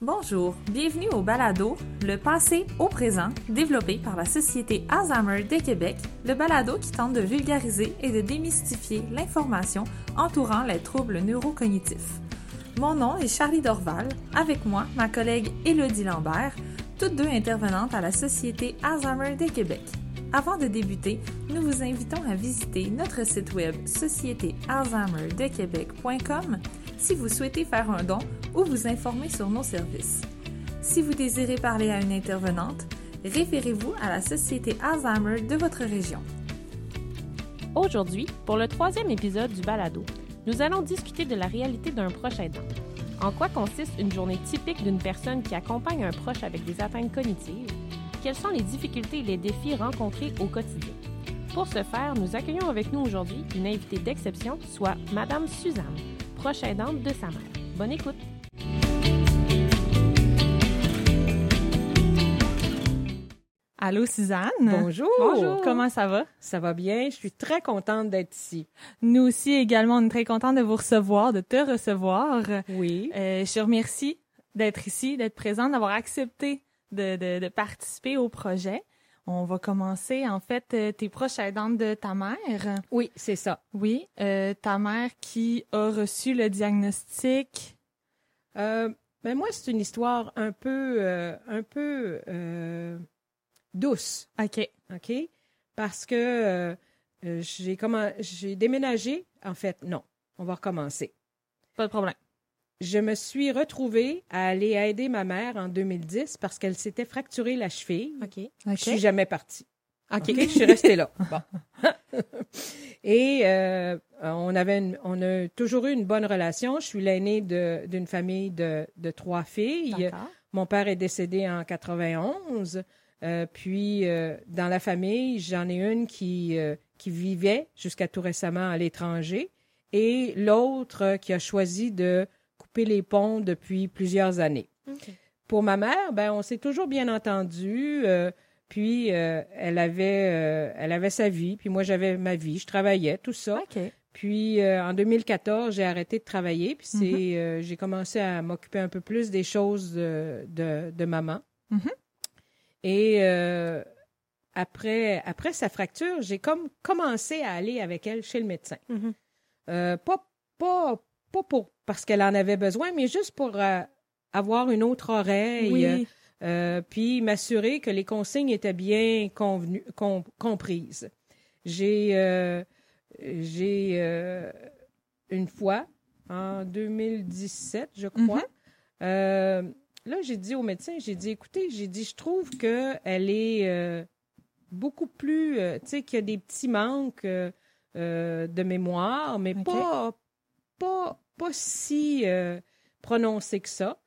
Bonjour, bienvenue au Balado, le passé au présent, développé par la Société Alzheimer de Québec, le balado qui tente de vulgariser et de démystifier l'information entourant les troubles neurocognitifs. Mon nom est Charlie Dorval, avec moi ma collègue Élodie Lambert, toutes deux intervenantes à la Société Alzheimer de Québec. Avant de débuter, nous vous invitons à visiter notre site web sociétéalzheimerdequebec.com si vous souhaitez faire un don ou vous informer sur nos services. Si vous désirez parler à une intervenante, référez-vous à la Société Alzheimer de votre région. Aujourd'hui, pour le troisième épisode du Balado, nous allons discuter de la réalité d'un proche aidant. En quoi consiste une journée typique d'une personne qui accompagne un proche avec des atteintes cognitives? Quelles sont les difficultés et les défis rencontrés au quotidien? Pour ce faire, nous accueillons avec nous aujourd'hui une invitée d'exception, soit Madame Suzanne, proche aidante de sa mère. Bonne écoute! Allô Suzanne? Bonjour. Bonjour. Comment ça va? Ça va bien? Je suis très contente d'être ici. Nous aussi également, on est très contente de vous recevoir, de te recevoir. Oui. Euh, je te remercie d'être ici, d'être présente, d'avoir accepté de, de, participer au projet. On va commencer, en fait, euh, tes proches aidantes de ta mère? Oui, c'est ça. Oui, euh, ta mère qui a reçu le diagnostic? Euh, ben moi, c'est une histoire un peu, euh, un peu douce. OK. OK? Parce que j'ai comment, j'ai déménagé. En fait, non. On va recommencer. Pas de problème je me suis retrouvée à aller aider ma mère en 2010 parce qu'elle s'était fracturée la cheville. OK. Je suis jamais partie. OK. je suis restée là. Bon. Et euh, on avait on a toujours eu une bonne relation. Je suis l'aînée d'une famille de, de, trois filles. Mon père est décédé en 91. Euh, puis euh, dans la famille, j'en ai une qui qui vivait jusqu'à tout récemment à l'étranger et l'autre qui a choisi de les ponts depuis plusieurs années. Pour ma mère, ben, on s'est toujours bien entendu. Euh, puis euh, elle avait euh, elle avait sa vie, puis moi j'avais ma vie, je travaillais, tout ça. Puis en 2014, j'ai arrêté de travailler, puis c'est mm-hmm. j'ai commencé à m'occuper un peu plus des choses de, de, maman. Mm-hmm. Et après après sa fracture, j'ai comme commencé à aller avec elle chez le médecin. Mm-hmm. pas pas pas pour parce qu'elle en avait besoin, mais juste pour euh, avoir une autre oreille, euh, euh, puis m'assurer que les consignes étaient bien convenues, comprises. J'ai j'ai une fois en 2017, je crois. Mm-hmm. là, j'ai dit au médecin, j'ai dit, écoutez, j'ai dit, je trouve que elle est beaucoup plus, tu sais, qu'il y a des petits manques de mémoire, mais pas pas, pas si euh, prononcé que ça.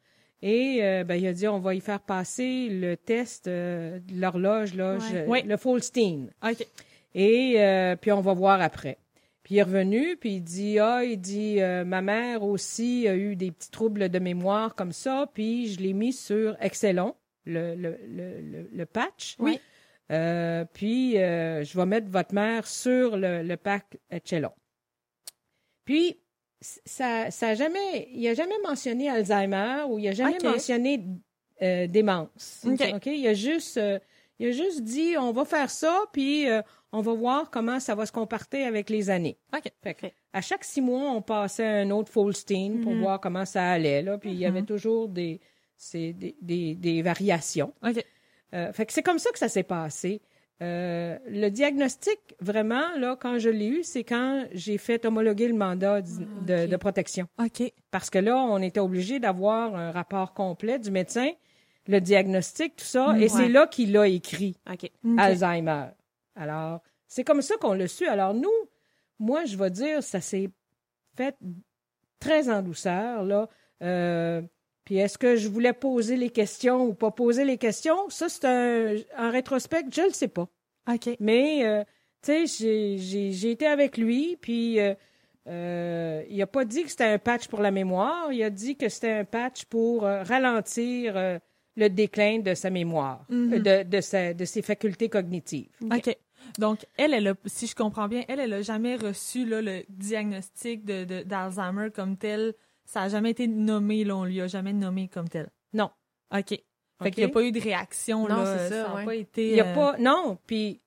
Et euh, ben, il a dit on va y faire passer le test euh, de l'horloge, le Folstein. Et puis on va voir après. Puis il est revenu, puis il dit ah, il dit ma mère aussi a eu des petits troubles de mémoire comme ça, puis je l'ai mis sur Excellon, le, le, le, le patch. Oui. puis je vais mettre votre mère sur le, le pack Excellon. Puis ça, ça a jamais, il a jamais mentionné Alzheimer ou il a jamais mentionné euh, démence. OK. Il a juste, euh, il a juste dit, on va faire ça, puis euh, on va voir comment ça va se comporter avec les années. Fait à chaque six mois, on passait un autre Folstein pour mhm. voir comment ça allait, là, puis il y avait mhm. toujours des, des, des, des, variations. Fait que c'est comme ça que ça s'est passé. Euh, le diagnostic, vraiment, là, quand je l'ai eu, c'est quand j'ai fait homologuer le mandat de, protection. OK. Parce que là, on était obligé d'avoir un rapport complet du médecin, le diagnostic, tout ça, et c'est là qu'il a écrit Alzheimer. Alors, c'est comme ça qu'on l'a su. Alors, nous, moi, je vais dire, ça s'est fait très en douceur, là. Euh, puis est-ce que je voulais poser les questions ou pas poser les questions? Ça, c'est un. En rétrospect, je ne le sais pas. OK. Mais, euh, tu sais, j'ai été avec lui, puis euh, euh, il n'a pas dit que c'était un patch pour la mémoire. Il a dit que c'était un patch pour ralentir le déclin de sa mémoire, mhm. de, de, de ses facultés cognitives. OK. Donc, elle, elle a, si je comprends bien, elle, elle n'a jamais reçu là, le diagnostic d'Alzheimer de, comme tel ça n'a jamais été nommé, là, on lui a jamais nommé comme tel. Non. OK. Fait qu'il n'y a pas eu de réaction, Non, c'est ça, n'a ouais. pas été... Il y a euh, pas. Non, puis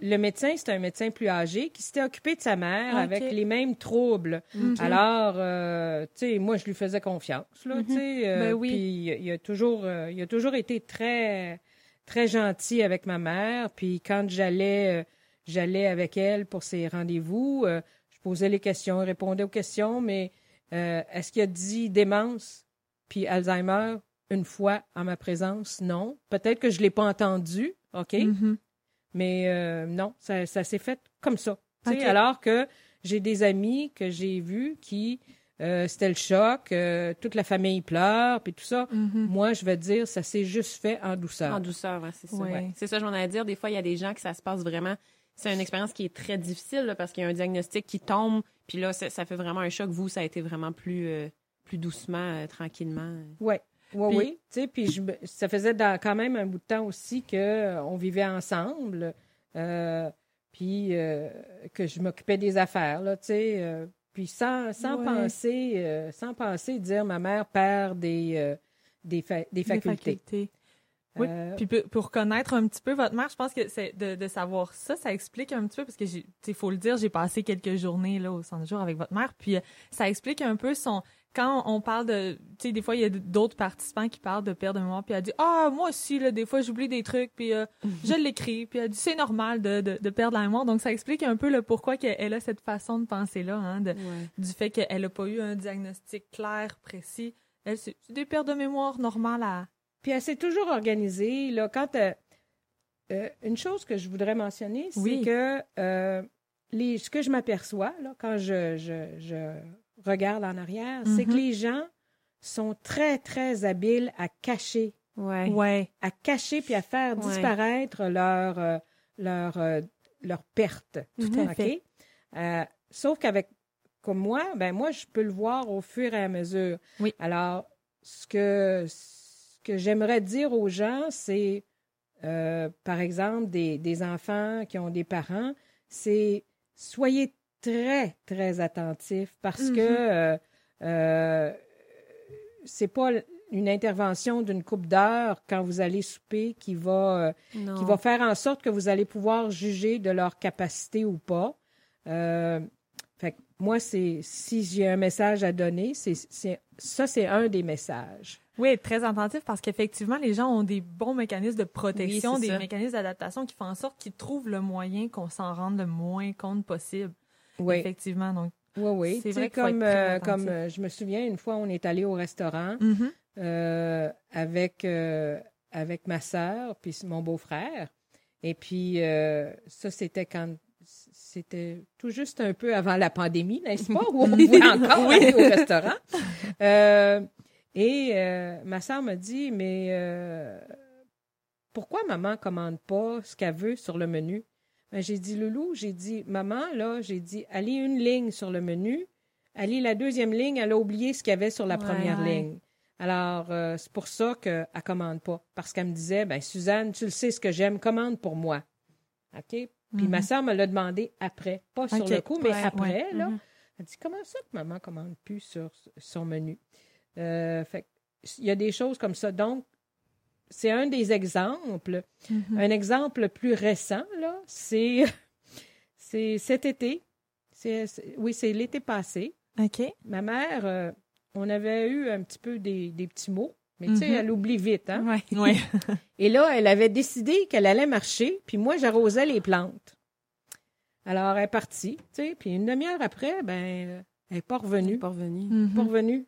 le médecin, c'est un médecin plus âgé qui s'était occupé de sa mère Ok. avec les mêmes troubles. OK. Alors, euh, tu sais, moi, je lui faisais confiance, là, tu sais. euh, Ben oui. Puis il, a toujours, euh, il a toujours été très, très gentil avec ma mère. Puis quand j'allais, j'allais avec elle pour ses rendez-vous, je posais les questions, il répondait aux questions, mais est-ce qu'il a dit démence puis Alzheimer? Une fois en ma présence? Non. Peut-être que je l'ai pas entendu, OK? Mhm. Mais euh, non, ça, ça s'est fait comme ça. Tu sais, Ok. Alors que j'ai des amis que j'ai vus qui, euh, c'était le choc, euh, toute la famille pleure, puis tout ça. Mhm. Moi, je vais dire, ça s'est juste fait en douceur. En douceur, ouais, c'est ça. Ouais. Ouais. C'est ça, je m'en allais dire. Des fois, il y a des gens que ça se passe vraiment. C'est une expérience qui est très difficile là, parce qu'il y a un diagnostic qui tombe, puis là, ça, ça fait vraiment un choc. Vous, ça a été vraiment plus, euh, plus doucement, tranquillement. Ouais. Oui, oui. Tu sais, puis je ça faisait dans, quand même un bout de temps aussi que euh, on vivait ensemble, euh, puis euh, que je m'occupais des affaires, là, tu sais. puis sans, sans Ouais. penser, sans penser dire ma mère perd des, des, fa- des Des facultés. Oui, puis pour, connaître un petit peu votre mère, je pense que c'est de, de savoir ça, ça explique un petit peu parce que sais, faut le dire, j'ai passé quelques journées là au centre jour avec votre mère, puis ça explique un peu son quand on parle de, tu sais, des fois il y a d'autres participants qui parlent de perte de mémoire, puis elle dit ah moi aussi là des fois j'oublie des trucs, puis euh, je l'écris, puis elle dit c'est normal de, de, de perdre la mémoire, donc ça explique un peu le pourquoi qu'elle a cette façon de penser là, hein, de, Ouais. du fait qu'elle n'a pas eu un diagnostic clair, précis. Elle, c'est des pertes de mémoire normales à. Puis elle s'est toujours organisée. Là, quand euh, euh, une chose que je voudrais mentionner, c'est Oui. que les, ce que je m'aperçois là, quand je, je, je regarde en arrière, c'est Mhm. que les gens sont très, très habiles à cacher, Ouais. Ouais. à cacher puis à faire Ouais. disparaître leur, euh, leur, euh, leur perte. Tout à OK? fait. Euh, sauf qu'avec comme moi, ben moi, je peux le voir au fur et à mesure. Oui. Alors, ce que, ce que j'aimerais dire aux gens, c'est, euh, par exemple, des, des enfants qui ont des parents, c'est soyez très, très attentifs parce Mhm. que euh, euh, c'est pas une intervention d'une coupe d'heure quand vous allez souper qui va, euh, Non. qui va faire en sorte que vous allez pouvoir juger de leur capacité ou pas. Euh, fait que moi, c'est si j'ai un message à donner, c'est ça, c'est un des messages. Oui, être très attentif parce qu'effectivement, les gens ont des bons mécanismes de protection, Oui, des ça. mécanismes d'adaptation qui font en sorte qu'ils trouvent le moyen qu'on s'en rende le moins compte possible. Oui, Effectivement. Donc, oui, oui. C'est vrai comme, euh, comme euh, je me souviens, une fois, on est allé au restaurant mhm. euh, avec, avec ma sœur puis mon beau-frère. Et puis, ça, c'était quand c'était tout juste un peu avant la pandémie, n'est-ce pas? Où on pouvait encore aller au restaurant. Et ma sœur m'a dit, mais pourquoi maman commande pas ce qu'elle veut sur le menu? Ben, j'ai dit, Loulou, j'ai dit, maman, là, j'ai dit, allez une ligne sur le menu. Allez la deuxième ligne, elle a oublié ce qu'il y avait sur la Ouais. première Ouais. ligne. Alors, euh, c'est pour ça qu'elle ne commande pas. Parce qu'elle me disait, ben Suzanne, tu le sais ce que j'aime, commande pour moi. OK? Puis Mhm. ma soeur me l'a demandé après. Pas sur le coup, mais Ouais, après, là. Mhm. Elle dit, comment ça que maman commande plus sur son menu? Euh, fait il y a des choses comme ça. Donc, c'est un des exemples. Mhm. Un exemple plus récent, là, c'est, c'est cet été. C'est, c'est- oui, c'est l'été passé. OK. Ma mère, euh, on avait eu un petit peu des, des petits mots, mais tu sais, Mhm. elle oublie vite, hein? Ouais. Ouais. Et là, elle avait décidé qu'elle allait marcher, puis moi, j'arrosais les plantes. Alors, elle est partie, tu sais, puis une demi-heure après, ben, elle n'est pas revenue. pas revenu. Pas revenue.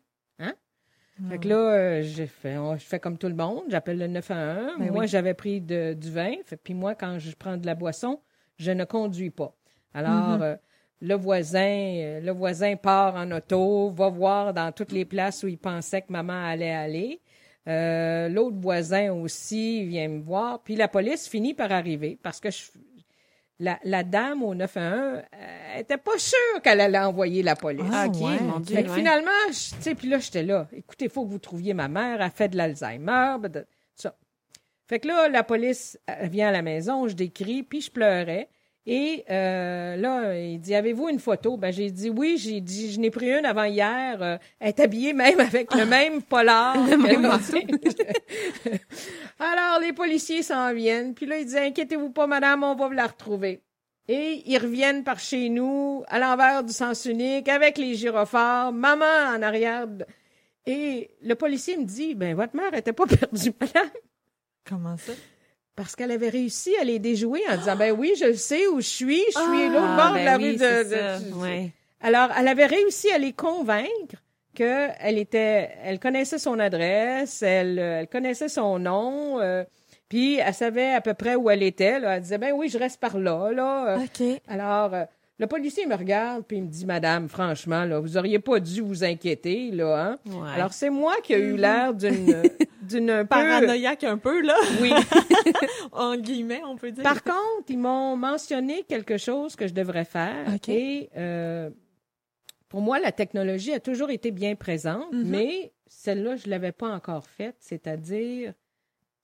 Fait que là, euh, j'ai fait, on- je fais comme tout le monde, j'appelle le 911. Ben moi, oui. j'avais pris de- du vin, fait- puis moi, quand je prends de la boisson, je ne conduis pas. Alors, Mhm. euh, le voisin, euh, le voisin part en auto, va voir dans toutes les places où il pensait que maman allait aller. Euh, L'autre voisin aussi vient me voir. Puis la police finit par arriver parce que je- la, la dame au 911 elle était pas sûre qu'elle allait envoyer la police. Ah, ok, ouais, mon. Dieu. Fait que ouais. finalement, je- tu sais, puis là, j'étais là. Écoutez, il faut que vous trouviez ma mère. Elle fait de l'Alzheimer. ben, de- ça. Fait que là, la police elle vient à la maison, je décris, puis je pleurais. Et euh, là, il dit Avez-vous une photo? Ben j'ai dit oui. J'ai dit je n'ai pris une avant hier. Euh, elle est habillée même avec le même polar. Le même Alors les policiers s'en viennent. Puis là, il dit Inquiétez-vous pas, madame, on va vous la retrouver. Et ils reviennent par chez nous, à l'envers du sens unique, avec les gyrophares, maman en arrière. Et le policier me dit Ben votre mère était pas perdue, madame. Comment ça? Parce qu'elle avait réussi à les déjouer en disant ben oui, je le sais où je suis, je suis à l'autre Ah, bord de ben la oui, rue de, Ouais. Alors, elle avait réussi à les convaincre que elle était elle connaissait son adresse, elle, euh, elle connaissait son nom, euh, puis elle savait à peu près où elle était là, elle disait ben oui, je reste par là là. Euh, OK. Alors euh, le policier me regarde puis il me dit madame, franchement là, vous auriez pas dû vous inquiéter là hein? Ouais. Alors c'est moi qui ai eu l'air d'une d'une Paranoïaque un peu, là, oui. en guillemets, on peut dire. Par contre, ils m'ont mentionné quelque chose que je devrais faire. Et euh, pour moi, la technologie a toujours été bien présente, Mhm. mais celle-là, je ne l'avais pas encore faite, c'est-à-dire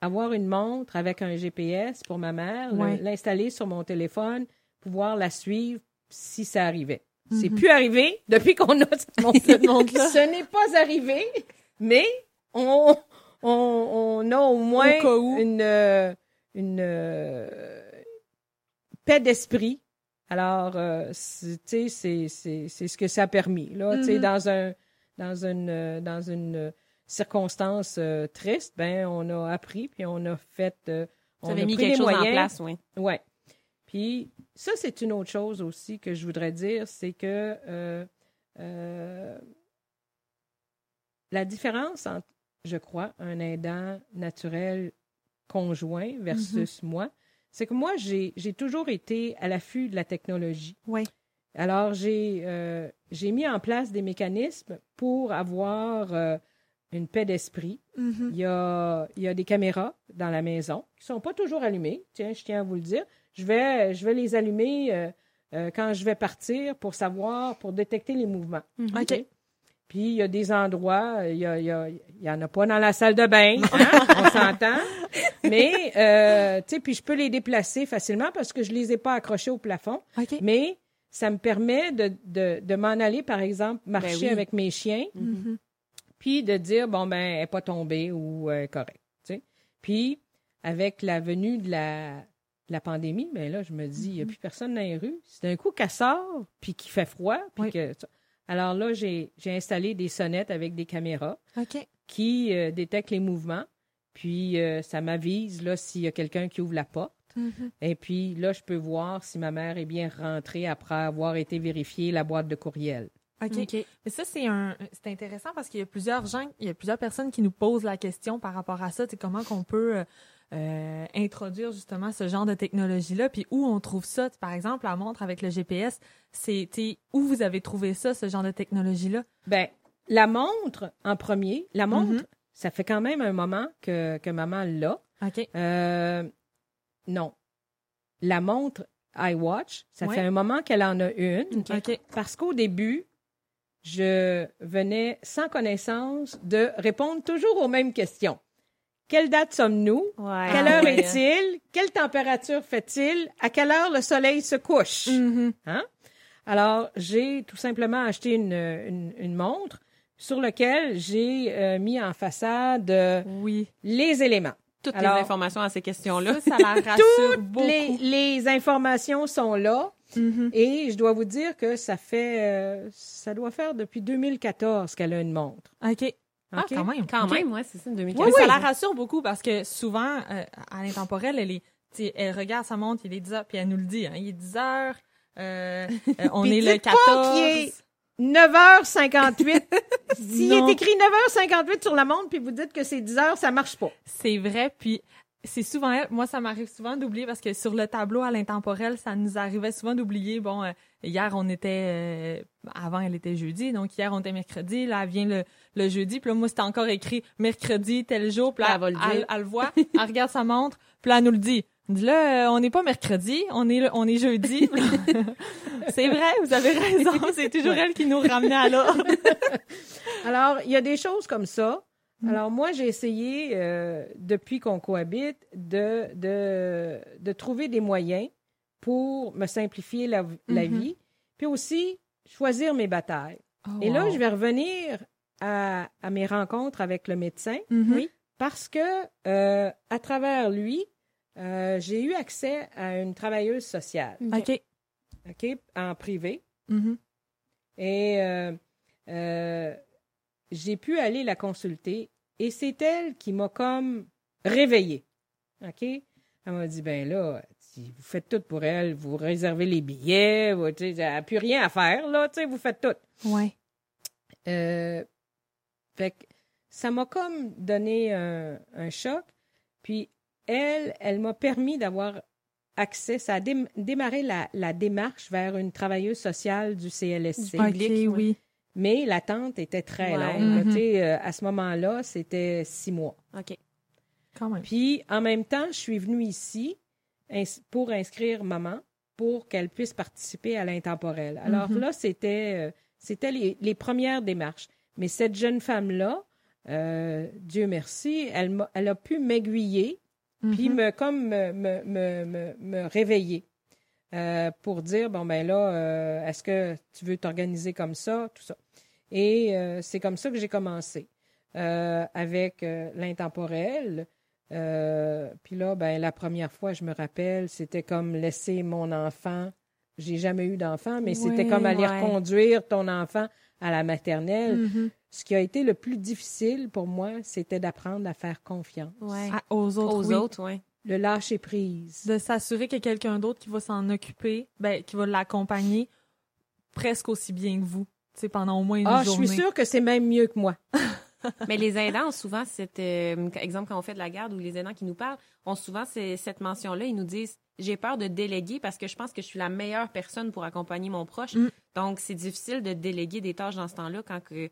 avoir une montre avec un GPS pour ma mère, Ouais. l'installer sur mon téléphone, pouvoir la suivre si ça arrivait. C'est Mhm. plus arrivé depuis qu'on a. Cette montre-là. Ce n'est pas arrivé, mais on, on, on a au moins Au une, euh, une euh, paix d'esprit. Alors, euh, c'est- tu sais, c'est- c'est c'est ce que ça a permis. Là, tu sais, Mhm. dans un dans une euh, dans une circonstance euh, triste, ben on a appris puis on a fait euh, on a mis pris quelque les chose moyens. en place, oui. Ouais. Puis ça, c'est une autre chose aussi que je voudrais dire, c'est que euh, euh, la différence entre, je crois, un aidant naturel conjoint versus moi, c'est que moi, j'ai toujours été à l'affût de la technologie. Oui. Alors, j'ai euh, j'ai mis en place des mécanismes pour avoir euh, une paix d'esprit. Mhm. Il y a, il y a des caméras dans la maison qui sont pas toujours allumées. Tiens, je tiens à vous le dire. Je vais, je vais les allumer euh, euh, quand je vais partir pour savoir, pour détecter les mouvements. OK. Puis il y a des endroits, il y, a, il y, a- il y en a pas dans la salle de bain, hein, on s'entend. Mais, euh, tu sais, puis je peux les déplacer facilement parce que je les ai pas accrochés au plafond. OK. Mais ça me permet de, de, de m'en aller, par exemple, marcher oui. avec mes chiens Mhm. puis de dire bon ben elle est pas tombée ou euh, correct tu sais puis avec la venue de la la pandémie mais là je me dis il y a plus personne dans les rues c'est d'un coup qu'elle sort puis qu'il fait froid puis Oui. que alors là j'ai j'ai installé des sonnettes avec des caméras qui euh, détectent les mouvements puis euh, ça m'avise là s'il y a quelqu'un qui ouvre la porte Mhm. et puis là je peux voir si ma mère est bien rentrée après avoir été vérifier la boîte de courriel OK. OK. Mais ça, c'est un, c'est intéressant parce qu'il y a plusieurs gens, il y a plusieurs personnes qui nous posent la question par rapport à ça. C'est comment qu'on peut euh, introduire justement ce genre de technologie-là, puis où on trouve ça. Par exemple, la montre avec le GPS, sais, où vous avez trouvé ça, ce genre de technologie-là? Ben, la montre en premier, la montre, Mhm. ça fait quand même un moment que, que maman l'a. OK. Euh, non. La montre iWatch, ça Ouais. fait un moment qu'elle en a une. OK. Parce qu'au début, je venais sans connaissance de répondre toujours aux mêmes questions. Quelle date sommes-nous? Ouais. Quelle Ah heure est-il? Quelle température fait-il? À quelle heure le soleil se couche? Mhm. Alors, j'ai tout simplement acheté une, une, une montre sur laquelle j'ai euh, mis en façade euh, Oui. les éléments. Toutes Alors, les informations à ces questions-là. Ça, ça la rassure beaucoup. Les, les informations sont là Mhm. et je dois vous dire que ça fait, euh, ça doit faire depuis 2014 qu'elle a une montre. OK. Ah, quand même. Quand même, ouais, c'est ça, 2015. Oui, oui. Ça la rassure beaucoup parce que souvent, euh, à l'intemporel, elle est, elle regarde sa montre, il est 10 heures, puis elle nous le dit, hein, il est 10 heures, euh, euh, on est le dites pas 14. qu'il est 9h58. S'il est écrit 9h58 sur la montre puis vous dites que c'est 10 heures, ça marche pas. C'est vrai, puis c'est souvent elle. Moi, ça m'arrive souvent d'oublier parce que sur le tableau à l'intemporel, ça nous arrivait souvent d'oublier. Bon, euh, hier, on était... avant, elle était jeudi, donc hier, on était mercredi. Là, elle vient le, le jeudi. Puis là, moi, c'était encore écrit mercredi, tel jour. Puis là, Elle va le dire. elle, elle le voit, elle regarde sa montre, puis là, elle nous le dit. Là, euh, on n'est pas mercredi, on est, le- on est jeudi. c'est vrai, vous avez raison. C'est toujours elle qui nous ramenait à l'ordre. Alors, il y a des choses comme ça. Mm. Alors, moi, j'ai essayé, euh, depuis qu'on cohabite, de, de, de trouver des moyens pour me simplifier la, la Mhm. vie, puis aussi choisir mes batailles. Et là, je vais revenir à, à mes rencontres avec le médecin Oui. parce que euh, à travers lui, euh, j'ai eu accès à une travailleuse sociale, OK. OK, en privé. Mhm. Et euh, euh, j'ai pu aller la consulter et c'est elle qui m'a comme réveillée. OK? Elle m'a dit, ben là, vous faites tout pour elle, vous réservez les billets, vous, tu sais, elle n'a plus rien à faire, là, tu sais, vous faites tout. Ouais. Euh, fait que ça m'a comme donné un, un choc. Puis elle, elle m'a permis d'avoir accès, ça a dém- démarré la, la démarche vers une travailleuse sociale du CLSC. Du public, oui. Mais l'attente était très Ouais. longue. Mhm. Sais, euh, à ce moment-là, c'était six mois. OK. Quand même. Puis, en même temps, je suis venue ici pour inscrire maman pour qu'elle puisse participer à l'intemporel. Alors Mhm. là, c'était euh, c'était les, les premières démarches. Mais cette jeune femme-là, euh, Dieu merci, elle, a pu m'aiguiller puis Mhm. me comme me, me, me, me- me réveiller euh, pour dire bon ben là euh, est-ce que tu veux t'organiser comme ça tout ça et c'est comme ça que j'ai commencé avec l'intemporel Euh, puis là ben la première fois je me rappelle c'était comme laisser mon enfant j'ai jamais eu d'enfant mais c'était comme aller ouais. reconduire ton enfant à la maternelle Mhm. ce qui a été le plus difficile pour moi c'était d'apprendre à faire confiance Ouais. Ah, aux autres, Aux oui. autres, oui. le lâcher prise De s'assurer qu'il y a quelqu'un d'autre qui va s'en occuper, ben, qui va l'accompagner presque aussi bien que vous. Tu sais, pendant au moins une Ah, je journée. suis sûre que c'est même mieux que moi. Mais les aidants, souvent, c'est euh, exemple quand on fait de la garde ou les aidants qui nous parlent, ont souvent cette mention-là. Ils nous disent j'ai peur de déléguer parce que je pense que je suis la meilleure personne pour accompagner mon proche. Mm. Donc c'est difficile de déléguer des tâches dans ce temps-là quand que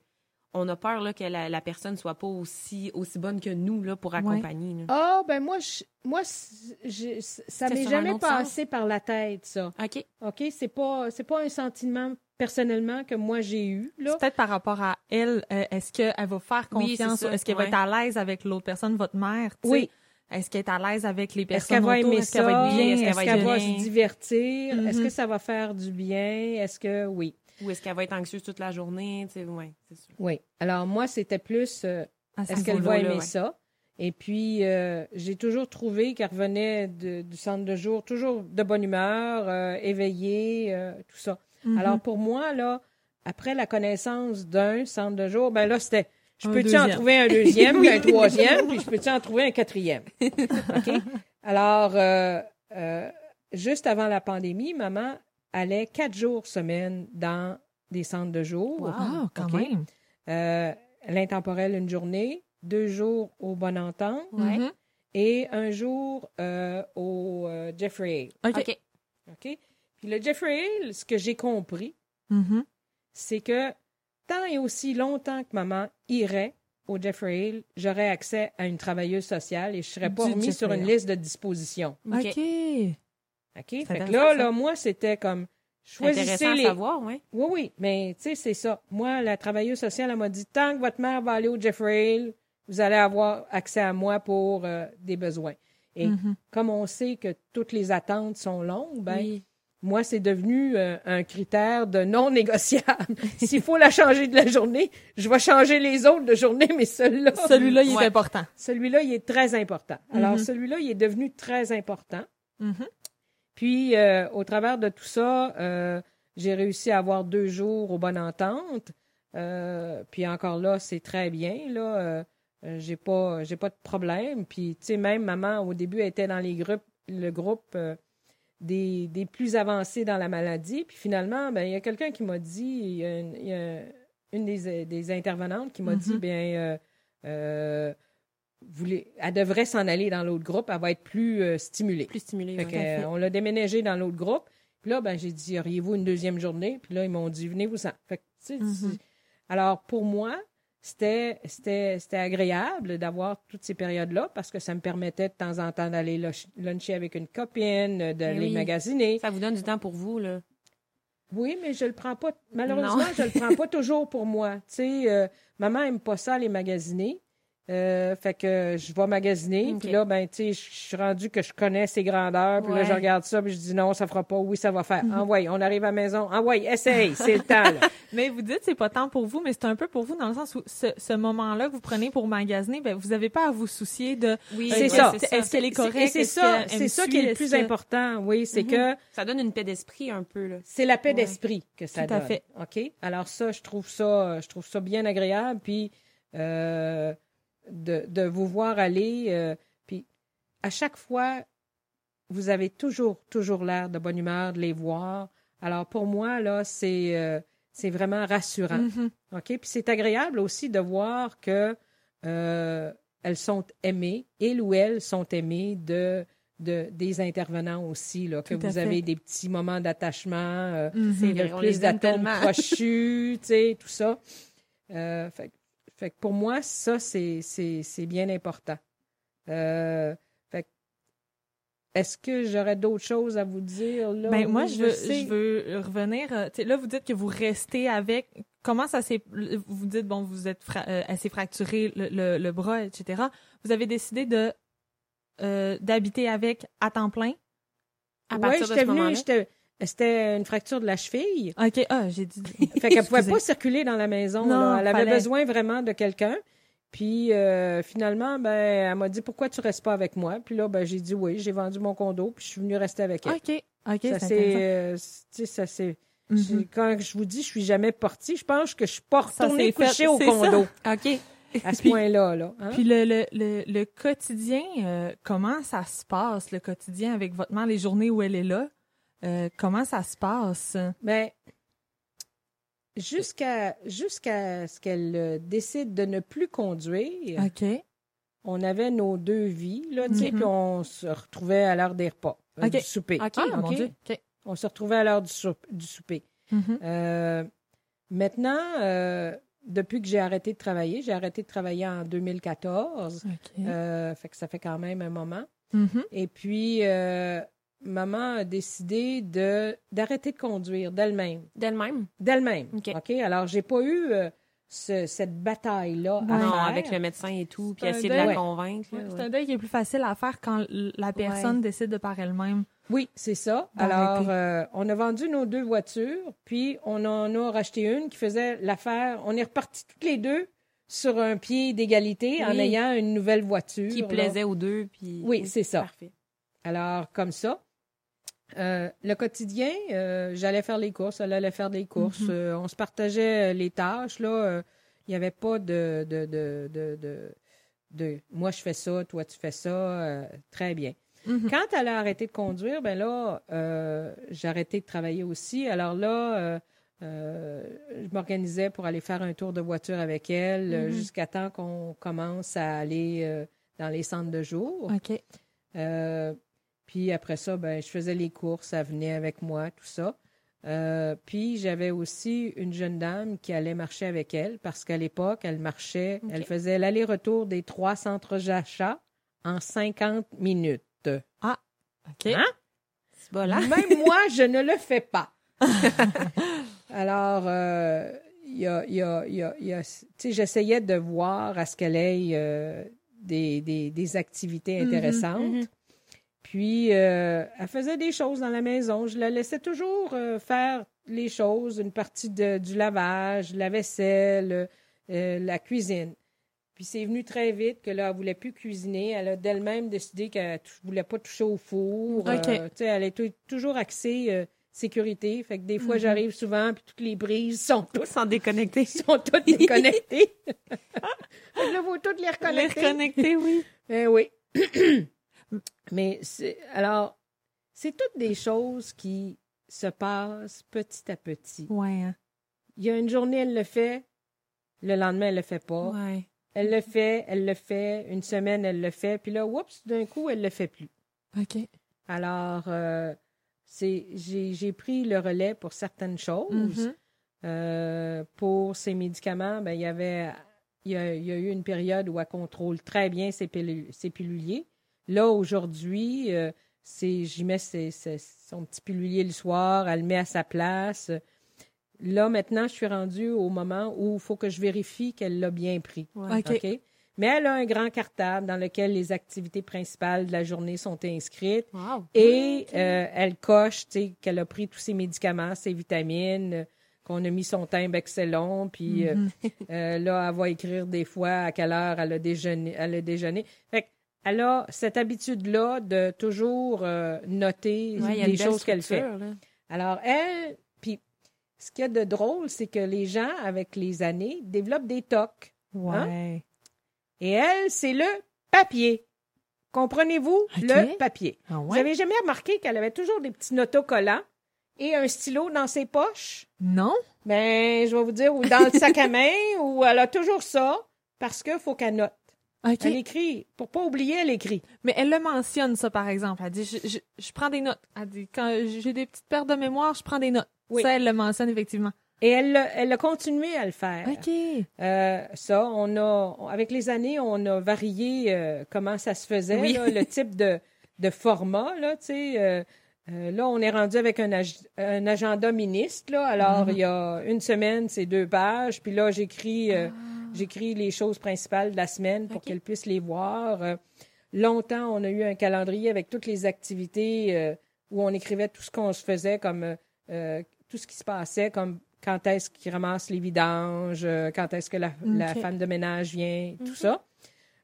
on a peur là, que la, la personne soit pas aussi aussi bonne que nous là pour accompagner. Ah, ben moi, je, moi je- ça m'est jamais passé par la tête, ça. Ok. OK? C'est pas, c'est pas un sentiment personnellement que moi j'ai eu, peut-être par rapport à elle. euh, est-ce qu'elle va faire confiance? c'est ça, ou est-ce qu'elle va être à l'aise avec l'autre personne, votre mère? tu sais? Oui. Est-ce qu'elle est à l'aise avec les Est-ce personnes qu'elle va aimer Est-ce qu'elle ça? va? Est-ce Est-ce qu'elle va va être bien? se divertir? Est-ce Mhm. que ça va faire du bien? Est-ce que oui? Ou est-ce qu'elle va être anxieuse toute la journée? Ouais, sûr. Oui. Alors, moi, c'était plus euh, est-ce qu'elle va aimer ouais. ça? Et puis, euh, j'ai toujours trouvé qu'elle revenait de- du centre de jour, toujours de bonne humeur, euh, éveillée, tout ça. Mhm. Alors, pour moi, là, après la connaissance d'un centre de jour, ben là, c'était je peux-tu en trouver un deuxième, puis un troisième, puis je peux-tu en trouver un quatrième? OK? Alors, euh, euh, juste avant la pandémie, maman allait quatre jours semaine dans des centres de jour. Wow. Ah, quand même. Euh, L'intemporel une journée, deux jours au Bon Entente Ouais. Et un jour au Jeffrey. OK. OK? Puis le Jeffrey Hale, ce que j'ai compris, Mhm. c'est que tant et aussi longtemps que maman irait au Jeffrey Hale, j'aurais accès à une travailleuse sociale et je serais pas Du remis sur Jeffrey une Hale. liste de disposition. OK. OK. Fait que là, là, moi, c'était comme C'est intéressant choisissez à les. savoir, ouais. Oui, oui, mais tu sais, c'est ça. Moi, la travailleuse sociale, elle m'a dit tant que votre mère va aller au Jeffrey Hale, vous allez avoir accès à moi pour euh, des besoins. Et Mhm. comme on sait que toutes les attentes sont longues, ben, Oui. Moi, c'est devenu euh, un critère de non négociable. S'il faut la changer de la journée, je vais changer les autres de journée, mais celui-là, Celui-là, il Ouais. est important. celui-là, il est très important. Alors, Mhm. celui-là, il est devenu très important. Mhm. Puis, euh, au travers de tout ça, euh, j'ai réussi à avoir deux jours aux bonnes ententes. Euh, puis encore là, c'est très bien. Là, euh, euh, j'ai pas, j'ai pas de problème. Puis, tu sais, même maman, au début, elle était dans les groupes, le groupe euh, des, des plus avancés dans la maladie. Puis finalement, ben, il y a quelqu'un qui m'a dit, il y a une, il y a une des, des intervenantes qui m'a dit, Mhm. bien, euh, euh, voulez- elle devrait s'en aller dans l'autre groupe. Elle va être plus euh, stimulée. Plus stimulé. Fait ouais. que, euh, on l'a déménagé dans l'autre groupe. Puis là, ben, j'ai dit, auriez-vous une deuxième journée? Puis là, ils m'ont dit, venez-vous-en. Fait que, tu sais, Mhm. Alors, pour moi, c'était, c'était, c'était agréable d'avoir toutes ces périodes-là parce que ça me permettait de temps en temps d'aller lunch- luncher avec une copine, de Eh oui. magasiner. Ça vous donne du temps pour vous, là. Oui, mais je le prends pas. Malheureusement, je le prends pas toujours pour moi. Tu sais, euh, maman aime pas ça les magasiner. Euh, fait que je vais magasiner. Puis là, ben, tu sais, je suis rendu que je connais ses grandeurs. Puis là, je regarde ça, puis je dis non, ça fera pas. Oui, ça va faire. Ah ouais, on arrive à la maison. Ah ouais, essaye, c'est le temps. Là. Mais vous dites c'est pas tant pour vous, mais c'est un peu pour vous dans le sens où ce, ce moment-là que vous prenez pour magasiner, ben vous n'avez pas à vous soucier de Oui, C'est ouais, ça. Est-ce qu'elle est correcte? Et c'est ça, c'est ça qui est le plus important. Oui, c'est Mhm. que Ça donne une paix d'esprit un peu, là. c'est la paix Ouais. d'esprit que ça Tout à donne. fait. OK? Alors ça, je trouve ça, je trouve ça bien agréable. Puis euh, de, de vous voir aller. euh, puis à chaque fois, vous avez toujours, toujours l'air de bonne humeur de les voir. Alors pour moi, là, c'est euh, c'est vraiment rassurant. Mhm. OK? Puis c'est agréable aussi de voir que euh, elles sont aimées, ils ou elles sont aimées de, de des intervenants aussi, là, que vous fait. avez des petits moments d'attachement, euh, vrai, on plus d'atomes crochus, tu sais, tout ça. Euh, fait, fait que pour moi, ça, c'est c'est- c'est bien important. Euh, fait que est-ce que j'aurais d'autres choses à vous dire? Là? Ben, moi, je veux, je veux revenir. euh, là, vous dites que vous restez avec. Comment ça s'est. Vous dites, bon, vous êtes fra- euh, assez fracturé le, le, le bras, etc. Vous avez décidé de euh, d'habiter avec à temps plein. À Ouais, partir de j'étais ce venue, moment-là? C'était une fracture de la cheville. OK. Ah, j'ai dit. Fait qu'elle pouvait pas circuler dans la maison. Non, là. Elle avait fallait- besoin vraiment de quelqu'un. Puis euh, finalement, ben, elle m'a dit pourquoi tu restes pas avec moi? Puis là, ben, j'ai dit oui. J'ai vendu mon condo. Puis je suis venue rester avec elle. OK. OK, ça c'est euh, ça c'est. Mhm. j'ai- Quand je vous dis, je suis jamais partie. Je pense que je suis pas retournée coucher au condo OK. à ce point-là. Là, hein? Puis le, le, le, le quotidien, euh, comment ça se passe, le quotidien avec votre mère, les journées où elle est là? Euh, comment ça se passe? Mais jusqu'à jusqu'à ce qu'elle euh, décide de ne plus conduire, OK. on avait nos deux vies, là, tu sais, Mhm. puis on se retrouvait à l'heure des repas, euh, du souper. OK. Ah, mon OK. Dieu. OK. On se retrouvait à l'heure du, sou- du souper. Mhm. Euh, maintenant, euh, depuis que j'ai arrêté de travailler, j'ai arrêté de travailler en 2014, OK. euh, fait que ça fait quand même un moment. Mhm. Et puis, maman a décidé de d'arrêter de conduire d'elle-même. D'elle-même? D'elle-même. OK. OK? Alors, j'ai pas eu euh, ce- cette bataille-là à Ouais. non, faire. avec le médecin et tout, puis essayer de la convaincre. Ouais. C'est un deuil qui est plus facile à faire quand la personne décide de par elle-même. Oui, c'est ça. Alors, euh, on a vendu nos deux voitures, puis on en a racheté une qui faisait l'affaire. On est repartis toutes les deux sur un pied d'égalité en ayant une nouvelle voiture. Qui là. plaisait aux deux, puis... Oui, c'est ça. Parfait. Alors, comme ça. Euh, le quotidien, euh, j'allais faire les courses, elle allait faire des courses. Mhm. Euh, on se partageait les tâches. Là, il n'y avait pas de de, de, de, de, de moi je fais ça, toi tu fais ça. très bien. Mhm. Quand elle a arrêté de conduire, ben là, j'ai arrêté de travailler aussi. Alors là, je m'organisais pour aller faire un tour de voiture avec elle Mhm. jusqu'à temps qu'on commence à aller dans les centres de jour. OK. Puis après ça, ben, je faisais les courses, elle venait avec moi, tout ça. Euh, puis j'avais aussi une jeune dame qui allait marcher avec elle parce qu'à l'époque, elle marchait, elle faisait l'aller-retour des trois centres d'achat en 50 minutes. OK. Hein? C'est bon, là. Même moi, je ne le fais pas. Alors, euh, y a, y a- y a- j'essayais de voir à ce qu'elle ait euh, des, des, des activités Mhm, intéressantes. mhm. Puis, euh, elle faisait des choses dans la maison. Je la laissais toujours euh, faire les choses, une partie de- du lavage, la vaisselle, euh, la cuisine. Puis c'est venu très vite que là, elle voulait plus cuisiner. Elle a d'elle-même décidé qu'elle ne voulait pas toucher au four. OK. Tu sais, elle est tou- toujours axée sécurité. Fait que des fois, Mhm. j'arrive souvent, puis toutes les brises sont toutes, Sans déconnecter. sont toutes déconnectées. fait que là, faut toutes les Les reconnecter. reconnecter, oui. Eh oui. Mais c'est alors, c'est toutes des choses qui se passent petit à petit. Ouais. hein. Il y a une journée, elle le fait, le lendemain, elle le fait pas. Ouais. Elle le fait, elle le fait, une semaine, elle le fait, puis là, oups, d'un coup, elle le fait plus. OK. Alors, euh, c'est j'ai j'ai pris le relais pour certaines choses. Mhm. Euh, pour ses médicaments, ben, il y avait il y, a, il y a eu une période où elle contrôle très bien ses, pilu- ses piluliers. Là, aujourd'hui, euh, c'est j'y mets ses- ses- son petit pilulier le soir, elle le met à sa place. Là, maintenant, je suis rendue au moment où il faut que je vérifie qu'elle l'a bien pris. Ouais. Mais elle a un grand cartable dans lequel les activités principales de la journée sont inscrites. Wow. Et euh, elle coche, qu'elle a pris tous ses médicaments, ses vitamines, euh, qu'on a mis son timbre excellent. Puis euh, là, elle va écrire des fois à quelle heure elle a déjeuné. Elle a déjeuné. Fait elle a cette habitude-là de toujours euh, noter Ouais, les choses qu'elle fait. là. Alors, elle, puis ce qu'il y a de drôle, c'est que les gens, avec les années, développent des tocs. Ouais. Et elle, c'est le papier. Comprenez-vous? Le papier? Ah Vous ouais? avez jamais remarqué qu'elle avait toujours des petits autocollants et un stylo dans ses poches? Non? Ben, je vais vous dire, ou dans le sac à main, ou elle a toujours ça, parce qu'il faut qu'elle note. OK. Elle écrit. Pour pas oublier, elle écrit. Mais elle le mentionne, ça, par exemple. Elle dit, je, je, je prends des notes. Elle dit, quand j'ai des petites pertes de mémoire, je prends des notes. Oui. Ça, elle le mentionne, effectivement. Et elle, elle a continué à le faire. OK. Euh, ça, on a, avec les années, on a varié euh, comment ça se faisait, Oui. là, le type de, de format, là, tu sais. euh, euh, là, on est rendu avec un, ag- un agenda ministre, là. Alors, il y a une semaine, c'est deux pages. Puis là, j'écris, euh, j'écris les choses principales de la semaine pour qu'elle puisse les voir. Euh, longtemps, on a eu un calendrier avec toutes les activités euh, où on écrivait tout ce qu'on se faisait, comme euh, tout ce qui se passait, comme quand est-ce qu'il ramasse les vidanges, quand est-ce que la, femme de ménage vient, tout ça.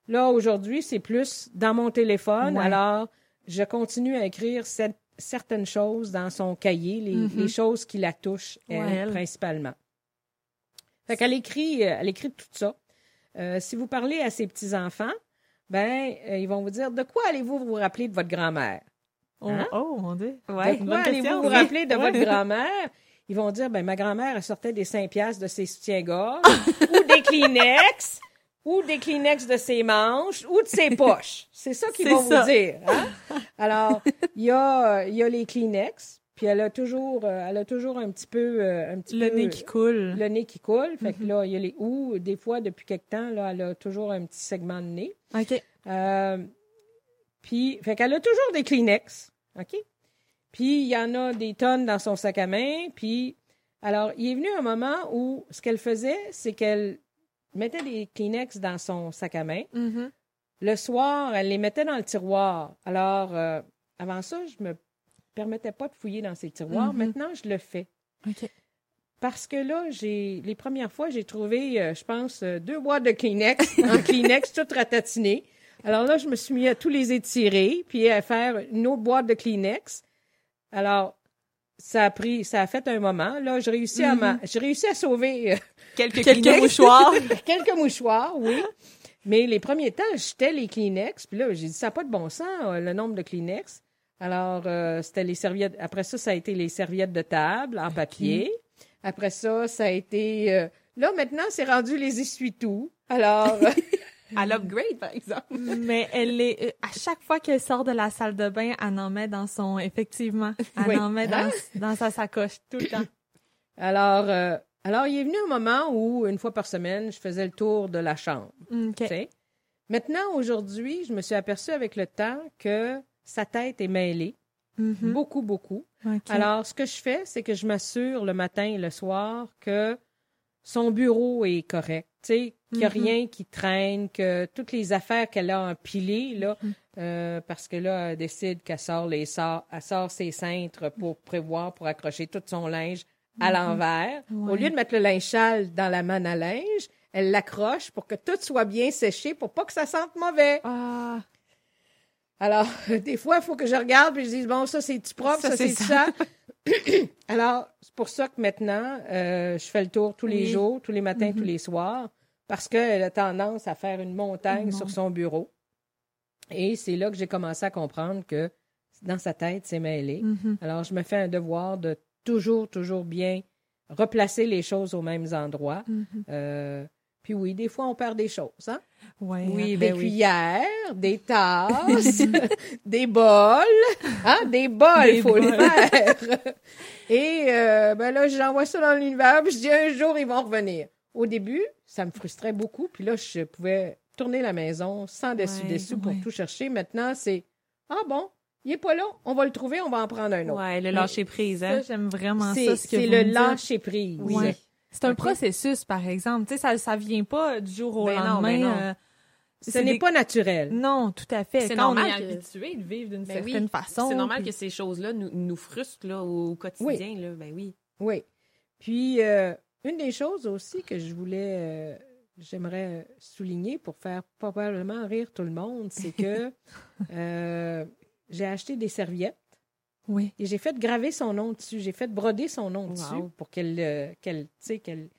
Là, aujourd'hui, c'est plus dans mon téléphone. Ouais. Alors, je continue à écrire cette- certaines choses dans son cahier, les, Mhm. les choses qui la touchent, elle, Ouais, elle. principalement. Fait qu'elle écrit, euh, elle écrit tout ça. Euh, si vous parlez à ses petits-enfants, ben, euh, ils vont vous dire, de quoi allez-vous vous rappeler de votre grand-mère? Oh, Hein? oh, mon Dieu. De Ouais. quoi bonne allez-vous vous rappeler de Ouais. votre grand-mère? Ils vont dire, ben, ma grand-mère, elle sortait des 5 piastres de ses soutiens-gorge, ou des Kleenex, ou des Kleenex de ses manches, ou de ses poches. C'est ça qu'ils vont ça. vous dire. hein? Alors, il y a, il y a les Kleenex, puis elle a toujours, euh, elle a toujours un petit peu, euh, un petit Le peu, nez qui coule. le nez qui coule. Fait que Mhm. là, il y a les ou des fois, depuis quelque temps, là, elle a toujours un petit segment de nez. OK. Euh, puis, fait qu'elle a toujours des Kleenex, OK? Puis, il y en a des tonnes dans son sac à main. Puis, alors, il est venu un moment où ce qu'elle faisait, c'est qu'elle mettait des Kleenex dans son sac à main. Mhm. Le soir, elle les mettait dans le tiroir. Alors, euh, avant ça, je me permettais pas de fouiller dans ces tiroirs. Mhm. Maintenant, je le fais. Parce que là, j'ai les premières fois, j'ai trouvé, euh, je pense, euh, deux boîtes de Kleenex, en Kleenex, toutes ratatinées. Alors là, je me suis mis à tous les étirer, puis à faire une autre boîte de Kleenex. Alors, ça a pris, ça a fait un moment. Là, j'ai réussi à, ma- j'ai réussi à sauver euh, Quelques, Quelques mouchoirs. quelques mouchoirs, oui. Mais les premiers temps, j'étais les Kleenex, puis là, j'ai dit, ça n'a pas de bon sens, le nombre de Kleenex. Alors, euh, c'était les serviettes. Après ça, ça a été les serviettes de table en papier. Après ça, ça a été. euh, Là, maintenant, c'est rendu les essuie-tout. Alors, euh, À l'upgrade, par exemple. Mais elle est euh, à chaque fois qu'elle sort de la salle de bain, elle en met dans son effectivement, elle Oui. en met Hein? dans, dans sa sacoche tout le temps. alors, euh, alors, il est venu un moment où, une fois par semaine, je faisais le tour de la chambre. OK. tu sais. Maintenant, aujourd'hui, je me suis aperçue avec le temps que sa tête est mêlée. Mhm. Beaucoup, beaucoup. Alors, ce que je fais, c'est que je m'assure le matin et le soir que son bureau est correct, tu sais, qu'il n'y a Mhm. rien qui traîne, que toutes les affaires qu'elle a empilées, là, Mhm. euh, parce que là, elle décide qu'elle sort les sort, elle sort ses cintres pour prévoir, pour accrocher tout son linge à l'envers. Au lieu de mettre le linge sale dans la manne à linge, elle l'accroche pour que tout soit bien séché, pour pas que ça sente mauvais. Ah, Alors, des fois, il faut que je regarde puis je dise, bon, ça, c'est-tu propre, ça, Ça, c'est c'est ça. Alors, c'est pour ça que maintenant, euh, je fais le tour tous les Oui. jours, tous les matins, tous les soirs, parce qu'elle a tendance à faire une montagne sur montagne. son bureau. Et c'est là que j'ai commencé à comprendre que dans sa tête, c'est mêlé. mhm. Alors, je me fais un devoir de toujours, toujours bien replacer les choses aux mêmes endroits. Euh, puis oui, des fois, on perd des choses, hein? Ouais, Oui, des ben oui. cuillères, des tasses, des bols, hein, des bols, il faut le bols. faire. Et euh, ben là, j'envoie ça dans l'univers, puis je dis un jour, ils vont revenir. Au début, ça me frustrait beaucoup, puis là, je pouvais tourner la maison sans dessus-dessous Ouais, pour ouais. tout chercher. Maintenant, c'est Ah bon, il est pas là, on va le trouver, on va en prendre un autre. Ouais, le lâcher prise, hein. j'aime vraiment c'est ça, c'est le lâcher prise. Oui. C'est un processus, par exemple. Tu sais, ça, ça vient pas du jour au Ben non, lendemain. ben non. euh, ce n'est des- pas naturel. Non, tout à fait. C'est normal on est que- habitué de vivre d'une Ben oui. certaine façon. C'est normal puis- que ces choses-là nous, nous frustrent là, au quotidien. Là. Ben oui. Oui. Puis, euh, une des choses aussi que je voulais, euh, j'aimerais souligner pour faire probablement rire tout le monde, c'est que euh, j'ai acheté des serviettes Oui. et j'ai fait graver son nom dessus. J'ai fait broder son nom Wow. dessus pour qu'elle, euh, qu'elle, tu sais, qu'elle.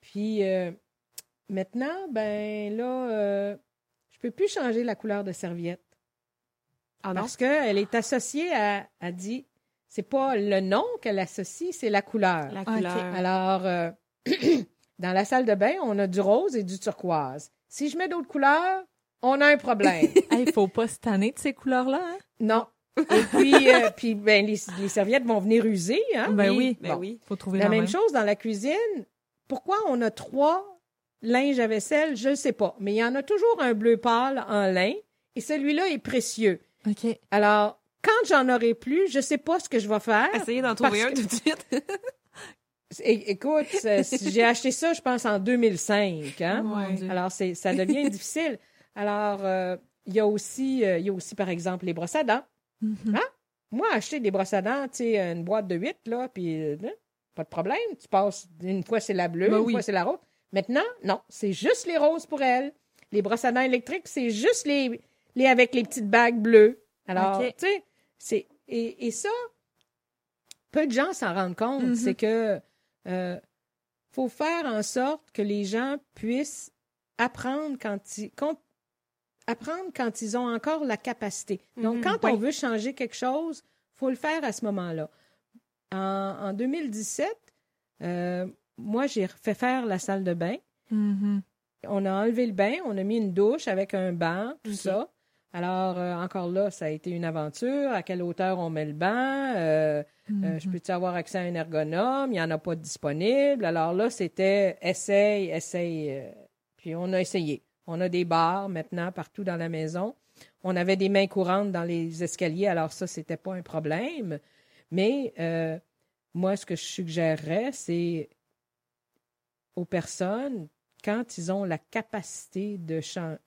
Puis, euh, maintenant, ben là, euh, je peux plus changer la couleur de serviette. Ah non? Parce qu'elle est associée à, a dit, c'est pas le nom qu'elle associe, c'est la couleur. La couleur. Alors, euh, dans la salle de bain, on a du rose et du turquoise. Si je mets d'autres couleurs, on a un problème. Il faut pas se tanner de ces couleurs-là. Hein? non. Et puis, euh, puis ben, les, les serviettes vont venir user. Hein? Ben oui. Ben bon. oui. faut trouver La la, même chose dans la cuisine. Pourquoi on a trois linges à vaisselle, je ne sais pas. Mais il y en a toujours un bleu pâle en lin et celui-là est précieux. OK. Alors, quand j'en aurai plus, je ne sais pas ce que je vais faire. Essayez d'en trouver un que- tout de suite. É- écoute, euh, j'ai acheté ça, je pense, en 2005. Hein? Mon Ouais. Dieu. Alors, c'est, ça devient difficile. Alors, euh, il y a aussi, euh, il y a aussi, par exemple, les brosses à dents. Mhm. Moi, acheter des brosses à dents, tu sais, une boîte de 8, là, puis euh, pas de problème. Tu passes, une fois c'est la bleue, Ben une oui. fois c'est la rose. Maintenant, non, c'est juste les roses pour elle. Les brosses à dents électriques, c'est juste les, les avec les petites bagues bleues. Alors, tu sais, c'est, et, et ça, peu de gens s'en rendent compte. Mhm. C'est que, euh, faut faire en sorte que les gens puissent apprendre quand ils, quand- apprendre quand ils ont encore la capacité. Donc, Mhm, quand oui. on veut changer quelque chose, faut le faire à ce moment-là. En, en 2017, euh, moi, j'ai fait faire la salle de bain. Mhm. On a enlevé le bain, on a mis une douche avec un banc, tout ça. Alors, euh, encore là, ça a été une aventure. À quelle hauteur on met le banc? Euh, je peux-tu avoir accès à un ergonome? Il n'y en a pas de disponible. Alors là, c'était essaye, essaye. puis on a essayé. On a des barres maintenant partout dans la maison. On avait des mains courantes dans les escaliers, alors ça, c'était pas un problème. Mais euh, moi, ce que je suggérerais, c'est aux personnes, quand ils ont la capacité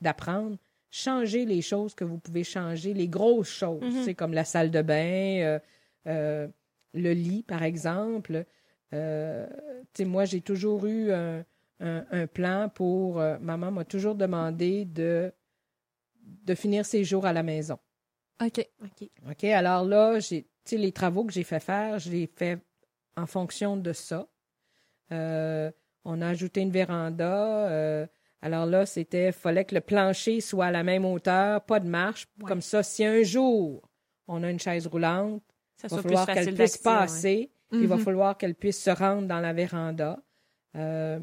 d'apprendre, changer les choses que vous pouvez changer, les grosses choses, Mhm. c'est comme la salle de bain, euh, euh, le lit, par exemple. Moi, j'ai toujours eu un, un- un plan pour... euh, maman m'a toujours demandé de, de finir ses jours à la maison. OK. OK. OK? Alors là, j'ai, tu sais, les travaux que j'ai fait faire, je les ai fait en fonction de ça. Euh, on a ajouté une véranda. euh, alors là, c'était, fallait que le plancher soit à la même hauteur, pas de marche. Ouais. Comme ça, si un jour on a une chaise roulante, Ça il va falloir qu'elle puisse ouais. passer, il va Mhm. falloir qu'elle puisse se rendre dans la véranda. Euh,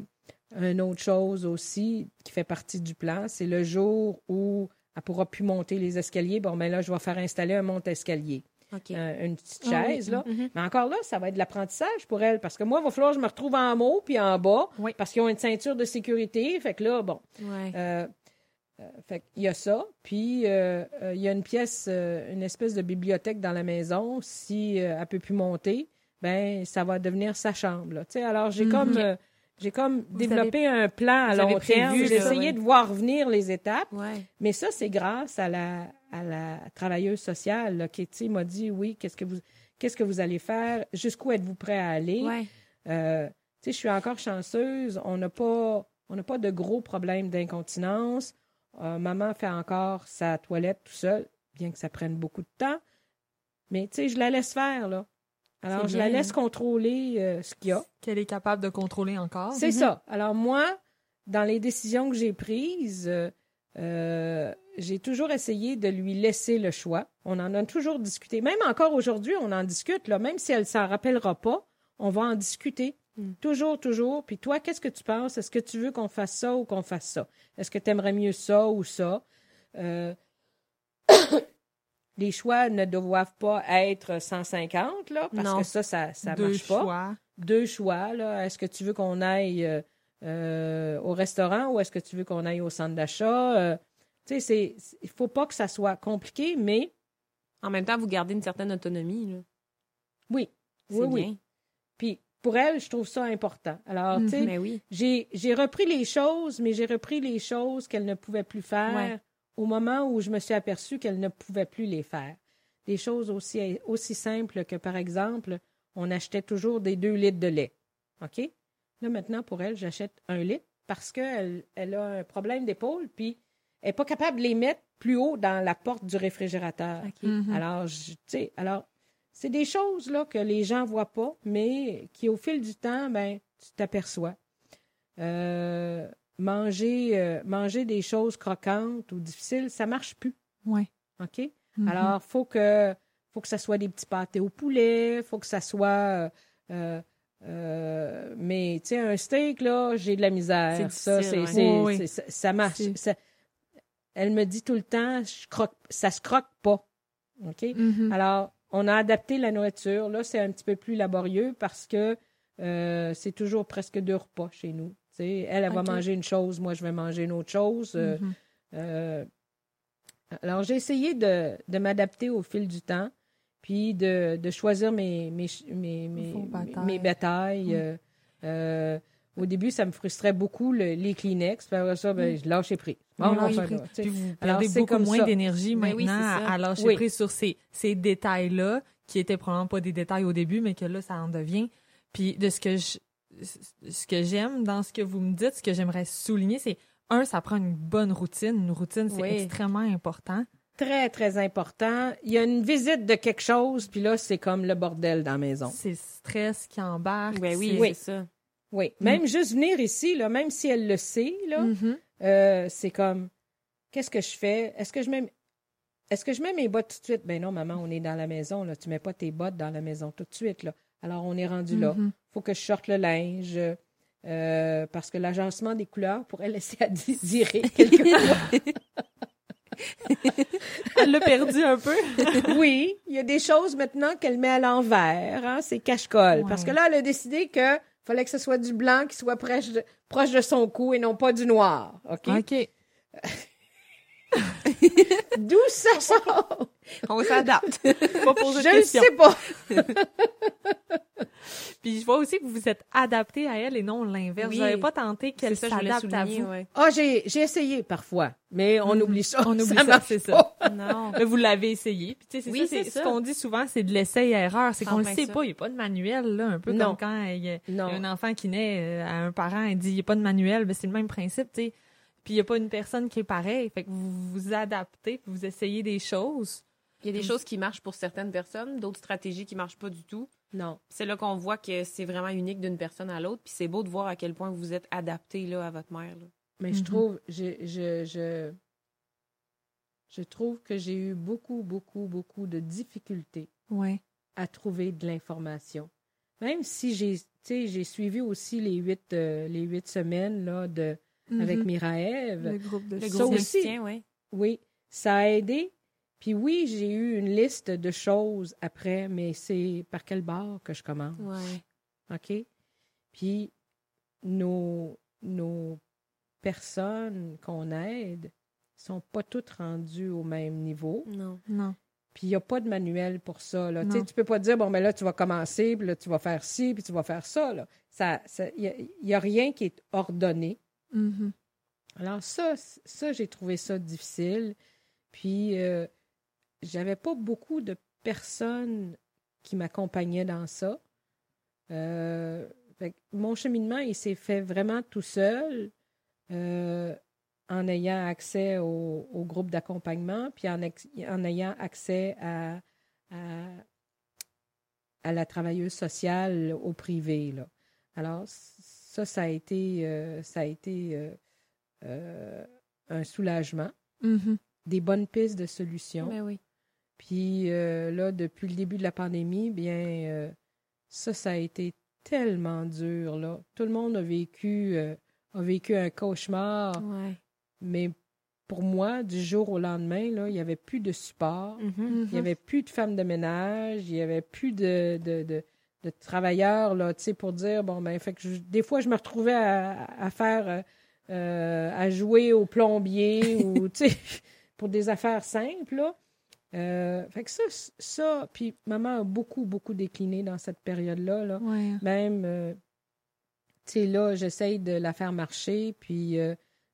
une autre chose aussi qui fait partie du plan, c'est le jour où elle pourra plus monter les escaliers. Bon, ben là, je vais faire installer un monte-escalier, euh, une petite Ah oui. chaise, là. Mhm. Mais encore là, ça va être de l'apprentissage pour elle, parce que moi, il va falloir que je me retrouve en haut puis en bas, Oui. parce qu'ils ont une ceinture de sécurité. Fait que là, bon, Ouais. euh, euh, fait il y a ça. Puis, il y a une pièce, une espèce de bibliothèque dans la maison. Si elle peut plus monter, ben ça va devenir sa chambre. là. Alors, j'ai Mhm. comme, j'ai comme Vous développé un plan à long terme. J'ai essayé ouais. de voir venir les étapes. Ouais. Mais ça, c'est grâce à la, à la travailleuse sociale là, qui m'a dit, oui, qu'est-ce que vous... Qu'est-ce que vous allez faire? Jusqu'où êtes-vous prêt à aller? Ouais. Euh, je suis encore chanceuse. On n'a pas, on n'a pas de gros problèmes d'incontinence. Euh, maman fait encore sa toilette tout seul, bien que ça prenne beaucoup de temps. Mais tu sais, je la laisse faire là. Alors, je la laisse contrôler euh, ce qu'il y a. Qu'elle est capable de contrôler encore. C'est ça. Alors moi, dans les décisions que j'ai prises, euh, euh, j'ai toujours essayé de lui laisser le choix. On en a toujours discuté. Même encore aujourd'hui, on en discute. Là, même si elle s'en rappellera pas, on va en discuter. Mm. Toujours, toujours. Puis toi, qu'est-ce que tu penses? Est-ce que tu veux qu'on fasse ça ou qu'on fasse ça? Est-ce que tu aimerais mieux ça ou ça? Euh, les choix ne doivent pas être 150, là, parce Non. que ça, ça, ça Deux marche pas deux choix. Là. Est-ce que tu veux qu'on aille euh, euh, au restaurant ou est-ce que tu veux qu'on aille au centre d'achat? Euh, tu sais, c'est- c'est- il faut pas que ça soit compliqué, mais En même temps, vous gardez une certaine autonomie. Là. oui, C'est oui, oui. bien. Puis pour elle, je trouve ça important. Alors, tu sais, Mais oui. j'ai j'ai repris les choses, mais j'ai repris les choses qu'elle ne pouvait plus faire Ouais. Au moment où je me suis aperçue qu'elle ne pouvait plus les faire. Des choses aussi, aussi simples que, par exemple, on achetait toujours des deux litres de lait. OK? Là, maintenant, pour elle, j'achète un litre parce qu'elle elle a un problème d'épaule, puis elle n'est pas capable de les mettre plus haut dans la porte du réfrigérateur. Mhm. Alors, je- tu sais, alors, c'est des choses là que les gens voient pas, mais qui au fil du temps, ben, tu t'aperçois. Euh, manger, euh, manger des choses croquantes ou difficiles, ça marche plus. Ouais. OK? Mhm. Alors, faut que faut que ça soit des petits pâtés au poulet, faut que ça soit euh, euh, mais tu sais un steak là, j'ai de la misère. Ça c'est ouais. Oui, oui. ça, marche. Ça- elle me dit tout le temps je croque ça se croque pas. OK? Mhm. Alors, on a adapté la nourriture. Là, c'est un petit peu plus laborieux parce que euh, c'est toujours presque deux repas chez nous. Elle, elle va manger une chose, moi, je vais manger une autre chose. Euh, Mhm. euh, alors, j'ai essayé de, de m'adapter au fil du temps, puis de, de choisir mes, mes, mes, mes, batailles. mes batailles. Mm. Euh, euh, au début, ça me frustrait beaucoup, le- les Kleenex. Puis après ça, ben, je lâchais prise. Bon, Oui, oui, puis-. Puis vous Alors, perdez beaucoup comme moins d'énergie Ben oui, maintenant à, à lâcher Oui. prise sur ces, ces détails-là, qui étaient probablement pas des détails au début, mais que là, ça en devient. Puis de ce que je, ce que j'aime dans ce que vous me dites, ce que j'aimerais souligner, c'est un, ça prend une bonne routine. Une routine, c'est Oui. extrêmement important. Très, très important. Il y a une visite de quelque chose, puis là, c'est comme le bordel dans la maison. C'est le stress qui embarque. Ben oui, c'est- c'est ça. Oui. Même juste venir ici, là, même si elle le sait, là, Mhm. euh, c'est comme qu'est-ce que je fais? Est-ce que je mets est-ce que je mets mes bottes tout de suite? Ben non, maman, on est dans la maison, là. Tu mets pas tes bottes dans la maison tout de suite, là. Alors on est rendu là. Mhm. Faut que je sorte le linge. euh, parce que l'agencement des couleurs pourrait laisser à désirer quelquefois. Elle l'a perdu un peu. oui, il y a des choses maintenant qu'elle met à l'envers, hein, c'est cache-colle. Ouais. Parce que là, elle a décidé que fallait que ce soit du blanc qui soit proche de, proche de son cou et non pas du noir. OK? OK. D'où ça sort? On s'adapte. Pas poser de Je ne sais pas. Puis je vois aussi que vous vous êtes adapté à elle et non l'inverse. Oui. Vous n'avez pas tenté qu'elle s'adapte à vous? ouais. Ah, j'ai, j'ai essayé parfois, mais on Mhm. oublie ça. On oublie ça. c'est ça. Non. Mais vous l'avez essayé. Puis tu sais, c'est Oui, ça, c'est ce qu'on dit souvent, c'est de l'essai erreur. C'est En qu'on le plein sait ça. pas. Il n'y a pas de manuel là, un peu Non. comme quand il y a un enfant qui naît euh, à un parent et dit il n'y a pas de manuel, ben, c'est le même principe, tu sais. Puis il n'y a pas une personne qui est pareille. Fait que vous vous adaptez, puis vous essayez des choses. Il y a des choses qui marchent pour certaines personnes, d'autres stratégies qui marchent pas du tout. Non. C'est là qu'on voit que c'est vraiment unique d'une personne à l'autre. Puis c'est beau de voir à quel point vous êtes adapté là, à votre mère. là. Mais je Mhm. trouve, je, je, je, je trouve que j'ai eu beaucoup, beaucoup, beaucoup de difficultés Ouais. à trouver de l'information. Même si j'ai, tu sais, j'ai suivi aussi les huit, euh, les huit semaines là, de, avec Mhm. Miraève. le groupe de Le Ça aussi. soutien. Oui, ça a aidé. Puis oui, j'ai eu une liste de choses après, mais c'est par quel bord que je commence? Ouais. OK? Puis nos, nos personnes qu'on aide sont pas toutes rendues au même niveau. Non. Non. Puis il n'y a pas de manuel pour ça. Là. Tu peux pas dire, bon, mais là, tu vas commencer, puis là, tu vas faire ci, puis tu vas faire ça. là. Ça, ça- Il n'y a, il y a rien qui est ordonné. Mhm. Alors ça, ça j'ai trouvé ça difficile. Puis euh, j'avais pas beaucoup de personnes qui m'accompagnaient dans ça. Euh, mon cheminement, il s'est fait vraiment tout seul, euh, en ayant accès au, groupe d'accompagnement, puis en, en ayant accès à, à, à la travailleuse sociale au privé. Là. Alors, ça, ça a été, euh, ça a été euh, euh, un soulagement, Mhm. des bonnes pistes de solutions. Mais oui. Puis là, depuis le début de la pandémie, bien, ça, ça a été tellement dur. Là. Tout le monde a vécu, a vécu un cauchemar, Ouais. mais pour moi, du jour au lendemain, là, il n'y avait plus de support. Mhm. Mhm. Il n'y avait plus de femmes de ménage, il n'y avait plus de, de, de, de travailleurs, là, tu sais, pour dire, bon, ben, fait que je- des fois, je me retrouvais à, à faire, euh, euh, à jouer au plombier ou, tu sais, pour des affaires simples, là. Euh, fait que ça, ça, puis maman a beaucoup, beaucoup décliné dans cette période-là. Là. Ouais. Même, euh, tu sais, là, j'essaye de la faire marcher, puis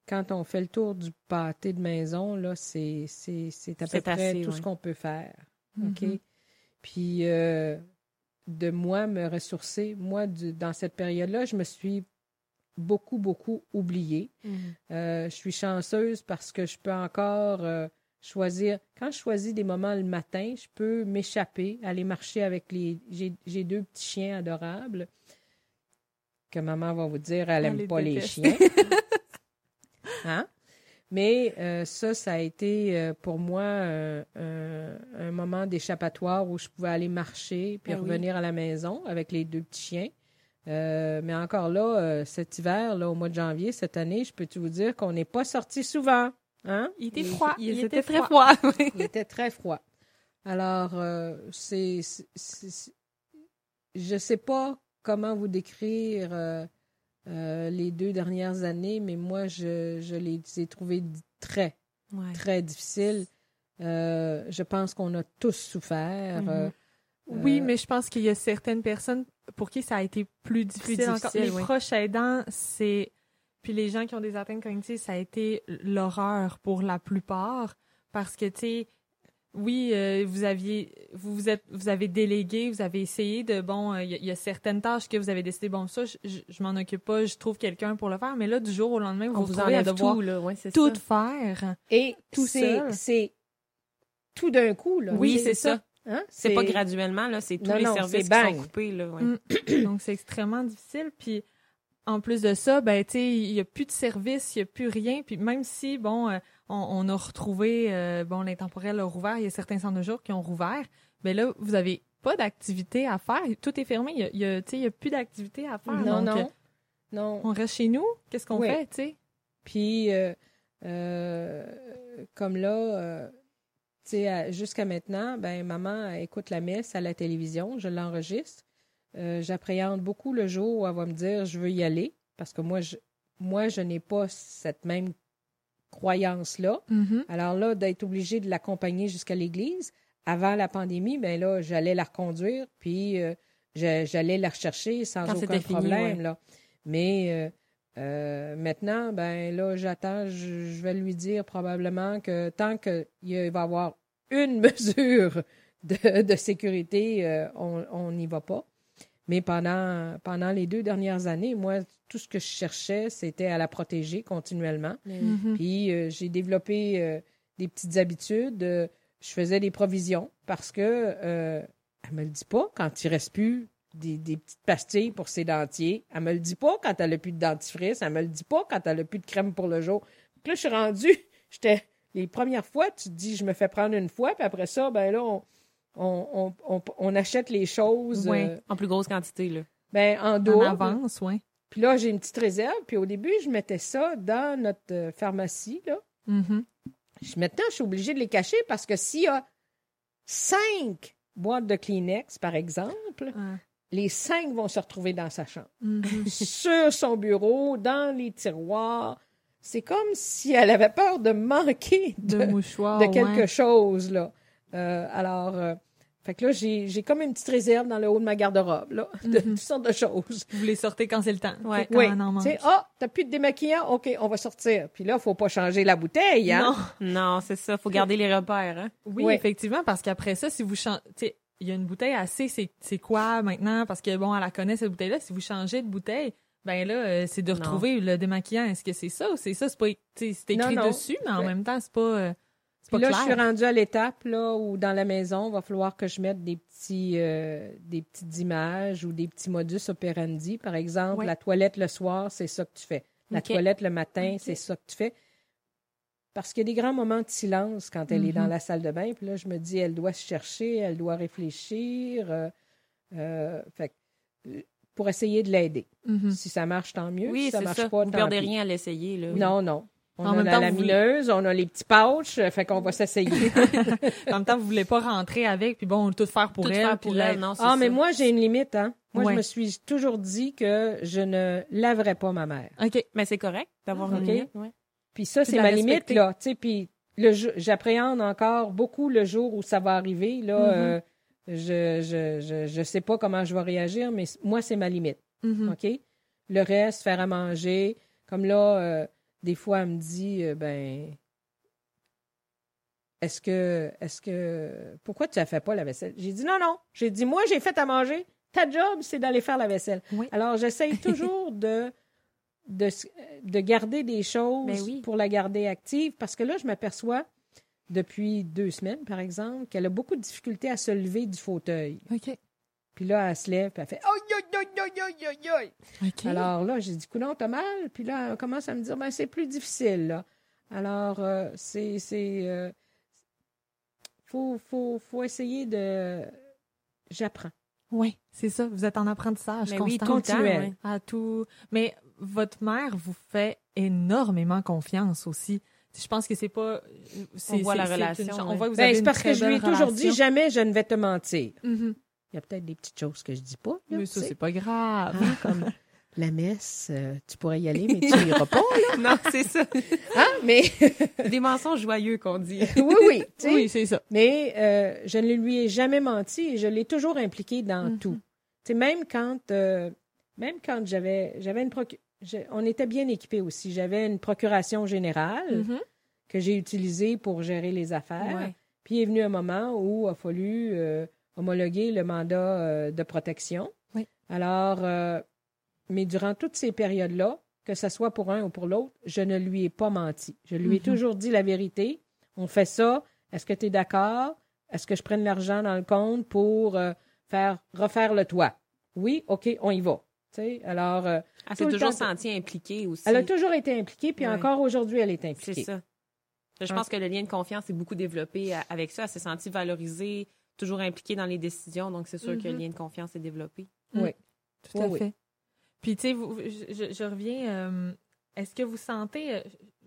quand on fait le tour du pâté de maison, là, c'est à peu près assez, tout ouais. ce qu'on peut faire. OK? Mhm. Puis euh, de moi me ressourcer, moi, du- dans cette période-là, je me suis beaucoup, beaucoup oubliée. Euh, je suis chanceuse parce que je peux encore euh, choisir. Quand je choisis des moments le matin, je peux m'échapper, aller marcher avec les. J'ai deux petits chiens adorables que maman va vous dire, elle Elle aime les pas les chiens. hein? Mais euh, ça, ça a été euh, pour moi euh, un, un moment d'échappatoire où je pouvais aller marcher puis oui. revenir à la maison avec les deux petits chiens. Euh, mais encore là, euh, cet hiver, là, au mois de janvier, cette année, je peux vous dire qu'on n'est pas sorti souvent. Hein? Il était froid. il Il, était était très froid. Il était très froid. Alors, euh, c'est, c'est- c'est- Je sais pas comment vous décrire euh, les deux dernières années, mais moi, je, je les ai trouvées très, Ouais. très difficiles. Euh, je pense qu'on a tous souffert. Mhm. euh, Oui, mais je pense qu'il y a certaines personnes pour qui ça a été plus difficile, encore. difficile, Les oui. proches aidants, c'est... Puis les gens qui ont des atteintes cognitives, ça a été l'horreur pour la plupart. Parce que, tu sais, oui, euh, vous aviez... Vous, vous, êtes, vous avez délégué, vous avez essayé de... Bon, euh, il y, y a certaines tâches que vous avez décidé, bon, ça, je, je, je m'en occupe pas, je trouve quelqu'un pour le faire. Mais là, du jour au lendemain, vous On vous vous à devoir tout, là. Ouais, c'est tout ça. faire. et tout c'est, tout d'un coup. Là. Oui, c'est ça. Hein? C'est pas graduellement, là. C'est tous Non, les non, services qui sont coupés, là. ouais. Mm. Donc, c'est extrêmement difficile. Puis, en plus de ça, ben, tu sais, il n'y a plus de service, il n'y a plus rien. Puis, même si, bon, euh, on, on a retrouvé, euh, bon, l'intemporel a rouvert, il y a certains centres de jour qui ont rouvert, ben là, vous avez pas d'activité à faire. Tout est fermé. Il y a, il y a, tu sais, il y a plus d'activité à faire. Non, Donc, euh, non. Non. On reste chez nous. Qu'est-ce qu'on Oui. fait, tu sais? Puis, euh, euh, comme là, euh, tu sais, à- jusqu'à maintenant, ben maman écoute la messe à la télévision, je l'enregistre. Euh, J'appréhende beaucoup le jour où elle va me dire je veux y aller, parce que moi, je, moi, je n'ai pas cette même croyance-là. Mhm. Alors là, d'être obligée de l'accompagner jusqu'à l'église, avant la pandémie, ben là, j'allais la reconduire, puis euh, j'allais la rechercher sans Quand aucun fini, problème. ouais. Là. Mais euh, euh, maintenant, ben là, j'attends, je, je vais lui dire probablement que tant qu'il va y avoir une mesure de, de sécurité, on n'y va pas. Mais pendant, pendant les deux dernières années, moi, tout ce que je cherchais, c'était à la protéger continuellement. Mhm. Puis euh, j'ai développé euh, des petites habitudes. euh, je faisais des provisions parce que euh, elle me le dit pas quand il reste plus des, des petites pastilles pour ses dentiers. Elle me le dit pas quand elle a plus de dentifrice. Elle me le dit pas quand elle a plus de crème pour le jour. Puis là, je suis rendue. J'étais les premières fois, tu te dis, je me fais prendre une fois, puis après ça, ben là, on, on, on, on- on achète les choses euh, En plus grosse quantité, là. ben, en En avance, oui. Puis là, j'ai une petite réserve. Puis au début, je mettais ça dans notre euh, pharmacie, là. Mhm. Je- Maintenant, je suis obligée de les cacher parce que s'il y a cinq boîtes de Kleenex, par exemple, Ah. les cinq vont se retrouver dans sa chambre, Mhm. sur son bureau, dans les tiroirs. C'est comme si elle avait peur de manquer De, de, mouchoirs, de quelque ouais. chose, là. Euh, alors, euh, fait que là, j'ai j'ai comme une petite réserve dans le haut de ma garde-robe, là, de Mhm. toutes sortes de choses. Vous les sortez quand c'est le temps. Ouais. Quand Oui, on en manque. tu sais, ah, t'as plus de démaquillant? OK, on va sortir. Puis là, faut pas changer la bouteille, hein? Non. Non, c'est ça. Faut garder les repères, hein? Oui, Ouais. effectivement, parce qu'après ça, si vous changez, il y a une bouteille assez, c'est c'est quoi maintenant? Parce que bon, elle la connaît cette bouteille-là. Si vous changez de bouteille, ben là, euh, c'est de Non. retrouver le démaquillant. Est-ce que c'est ça ou c'est ça? C'est pas, c'est écrit Non, non. dessus, mais en Ouais. même temps, c'est pas, euh, pas Puis là, je suis rendue à l'étape là où dans la maison, il va falloir que je mette des petits, euh, des petites images ou des petits modus operandi. Par exemple, Ouais. la toilette le soir, c'est ça que tu fais. La toilette le matin, c'est ça que tu fais. Parce qu'il y a des grands moments de silence quand elle est Mhm. dans la salle de bain. Puis là, je me dis, elle doit se chercher, elle doit réfléchir. euh, euh, fait pour essayer de l'aider. Mhm. Si ça marche, tant mieux. Oui, si ça c'est marche ça. pas, Vous tant perdez pis. rien à l'essayer, là. Non, non. On En a même la temps, vous voulez- lamineuse, on a les petits pouches, euh, fait qu'on va s'essayer. En même temps, vous voulez pas rentrer avec, puis bon, tout faire pour Tout elle. faire pour elle, non, Ah, mais moi, j'ai une limite, hein. Moi, Ouais. je me suis toujours dit que je ne laverais pas ma mère. OK. Mais c'est correct d'avoir Ok. une limite, ouais. Puis ça, c'est ma limite, là. Tu sais, puis le j'appréhende encore beaucoup le jour où ça va arriver. Là, Mhm. euh, je, je, je, je sais pas comment je vais réagir, mais moi, c'est ma limite. Mhm. OK? Le reste, faire à manger. Comme là, euh, des fois, elle me dit, euh, ben, est-ce que, est-ce que, pourquoi tu ne fais pas la vaisselle? J'ai dit non, non. J'ai dit, moi, j'ai fait à manger. Ta job, c'est d'aller faire la vaisselle. Oui. Alors, j'essaye toujours de, de, de garder des choses Ben oui. pour la garder active parce que là, je m'aperçois depuis deux semaines, par exemple, qu'elle a beaucoup de difficultés à se lever du fauteuil. OK. Puis là, elle se lève, puis elle fait Aïe, aïe, aïe, aïe, aïe, aïe, aïe. OK. Alors là, j'ai dit, coudonc, t'as mal? Puis là, elle commence à me dire, ben, c'est plus difficile, là. Alors, euh, c'est. c'est euh, faut, faut, faut essayer de. J'apprends. Oui, c'est ça. Vous êtes en apprentissage Mais oui, constant. temps, continuel. ouais. à tout. Mais votre mère vous fait énormément confiance aussi. Je pense que c'est pas. c'est- On voit la relation, une chan- ouais. On voit que vous Ben, avez c'est une parce que je lui ai toujours dit, jamais je ne vais te mentir. Mhm. Il y a peut-être des petites choses que je dis pas. là, Mais ça, c'est pas grave. Hein, comme la messe, euh, tu pourrais y aller, mais tu n'iras pas. non, c'est ça. Hein? Mais Des mensonges joyeux qu'on dit. oui, oui. Oui, c'est ça. Mais euh, je ne lui ai jamais menti et je l'ai toujours impliqué dans Mhm. tout. Même quand, euh, même quand j'avais, j'avais une je- on était bien équipés aussi. J'avais une procuration générale Mhm. que j'ai utilisée pour gérer les affaires. Ouais. Puis est venu un moment où il a fallu homologuer le mandat euh, de protection. Oui. Alors, euh, mais durant toutes ces périodes-là, que ce soit pour un ou pour l'autre, je ne lui ai pas menti. Je lui ai Mhm. toujours dit la vérité. On fait ça. Est-ce que tu es d'accord? Est-ce que je prenne l'argent dans le compte pour euh, faire refaire le toit? Oui, OK, on y va. Tu sais, alors, euh, Elle s'est toujours temps. sentie impliquée aussi. elle a toujours été impliquée, puis Ouais. encore aujourd'hui, elle est impliquée. C'est ça. Je Hein? pense que le lien de confiance est beaucoup développé avec ça. Elle s'est sentie valorisée, toujours impliquée dans les décisions. Donc, c'est sûr que le Mhm. lien de confiance est développé. Oui. Tout à Oui, oui. fait. Puis, tu sais, vous- je, reviens. euh, Est-ce que vous sentez. euh,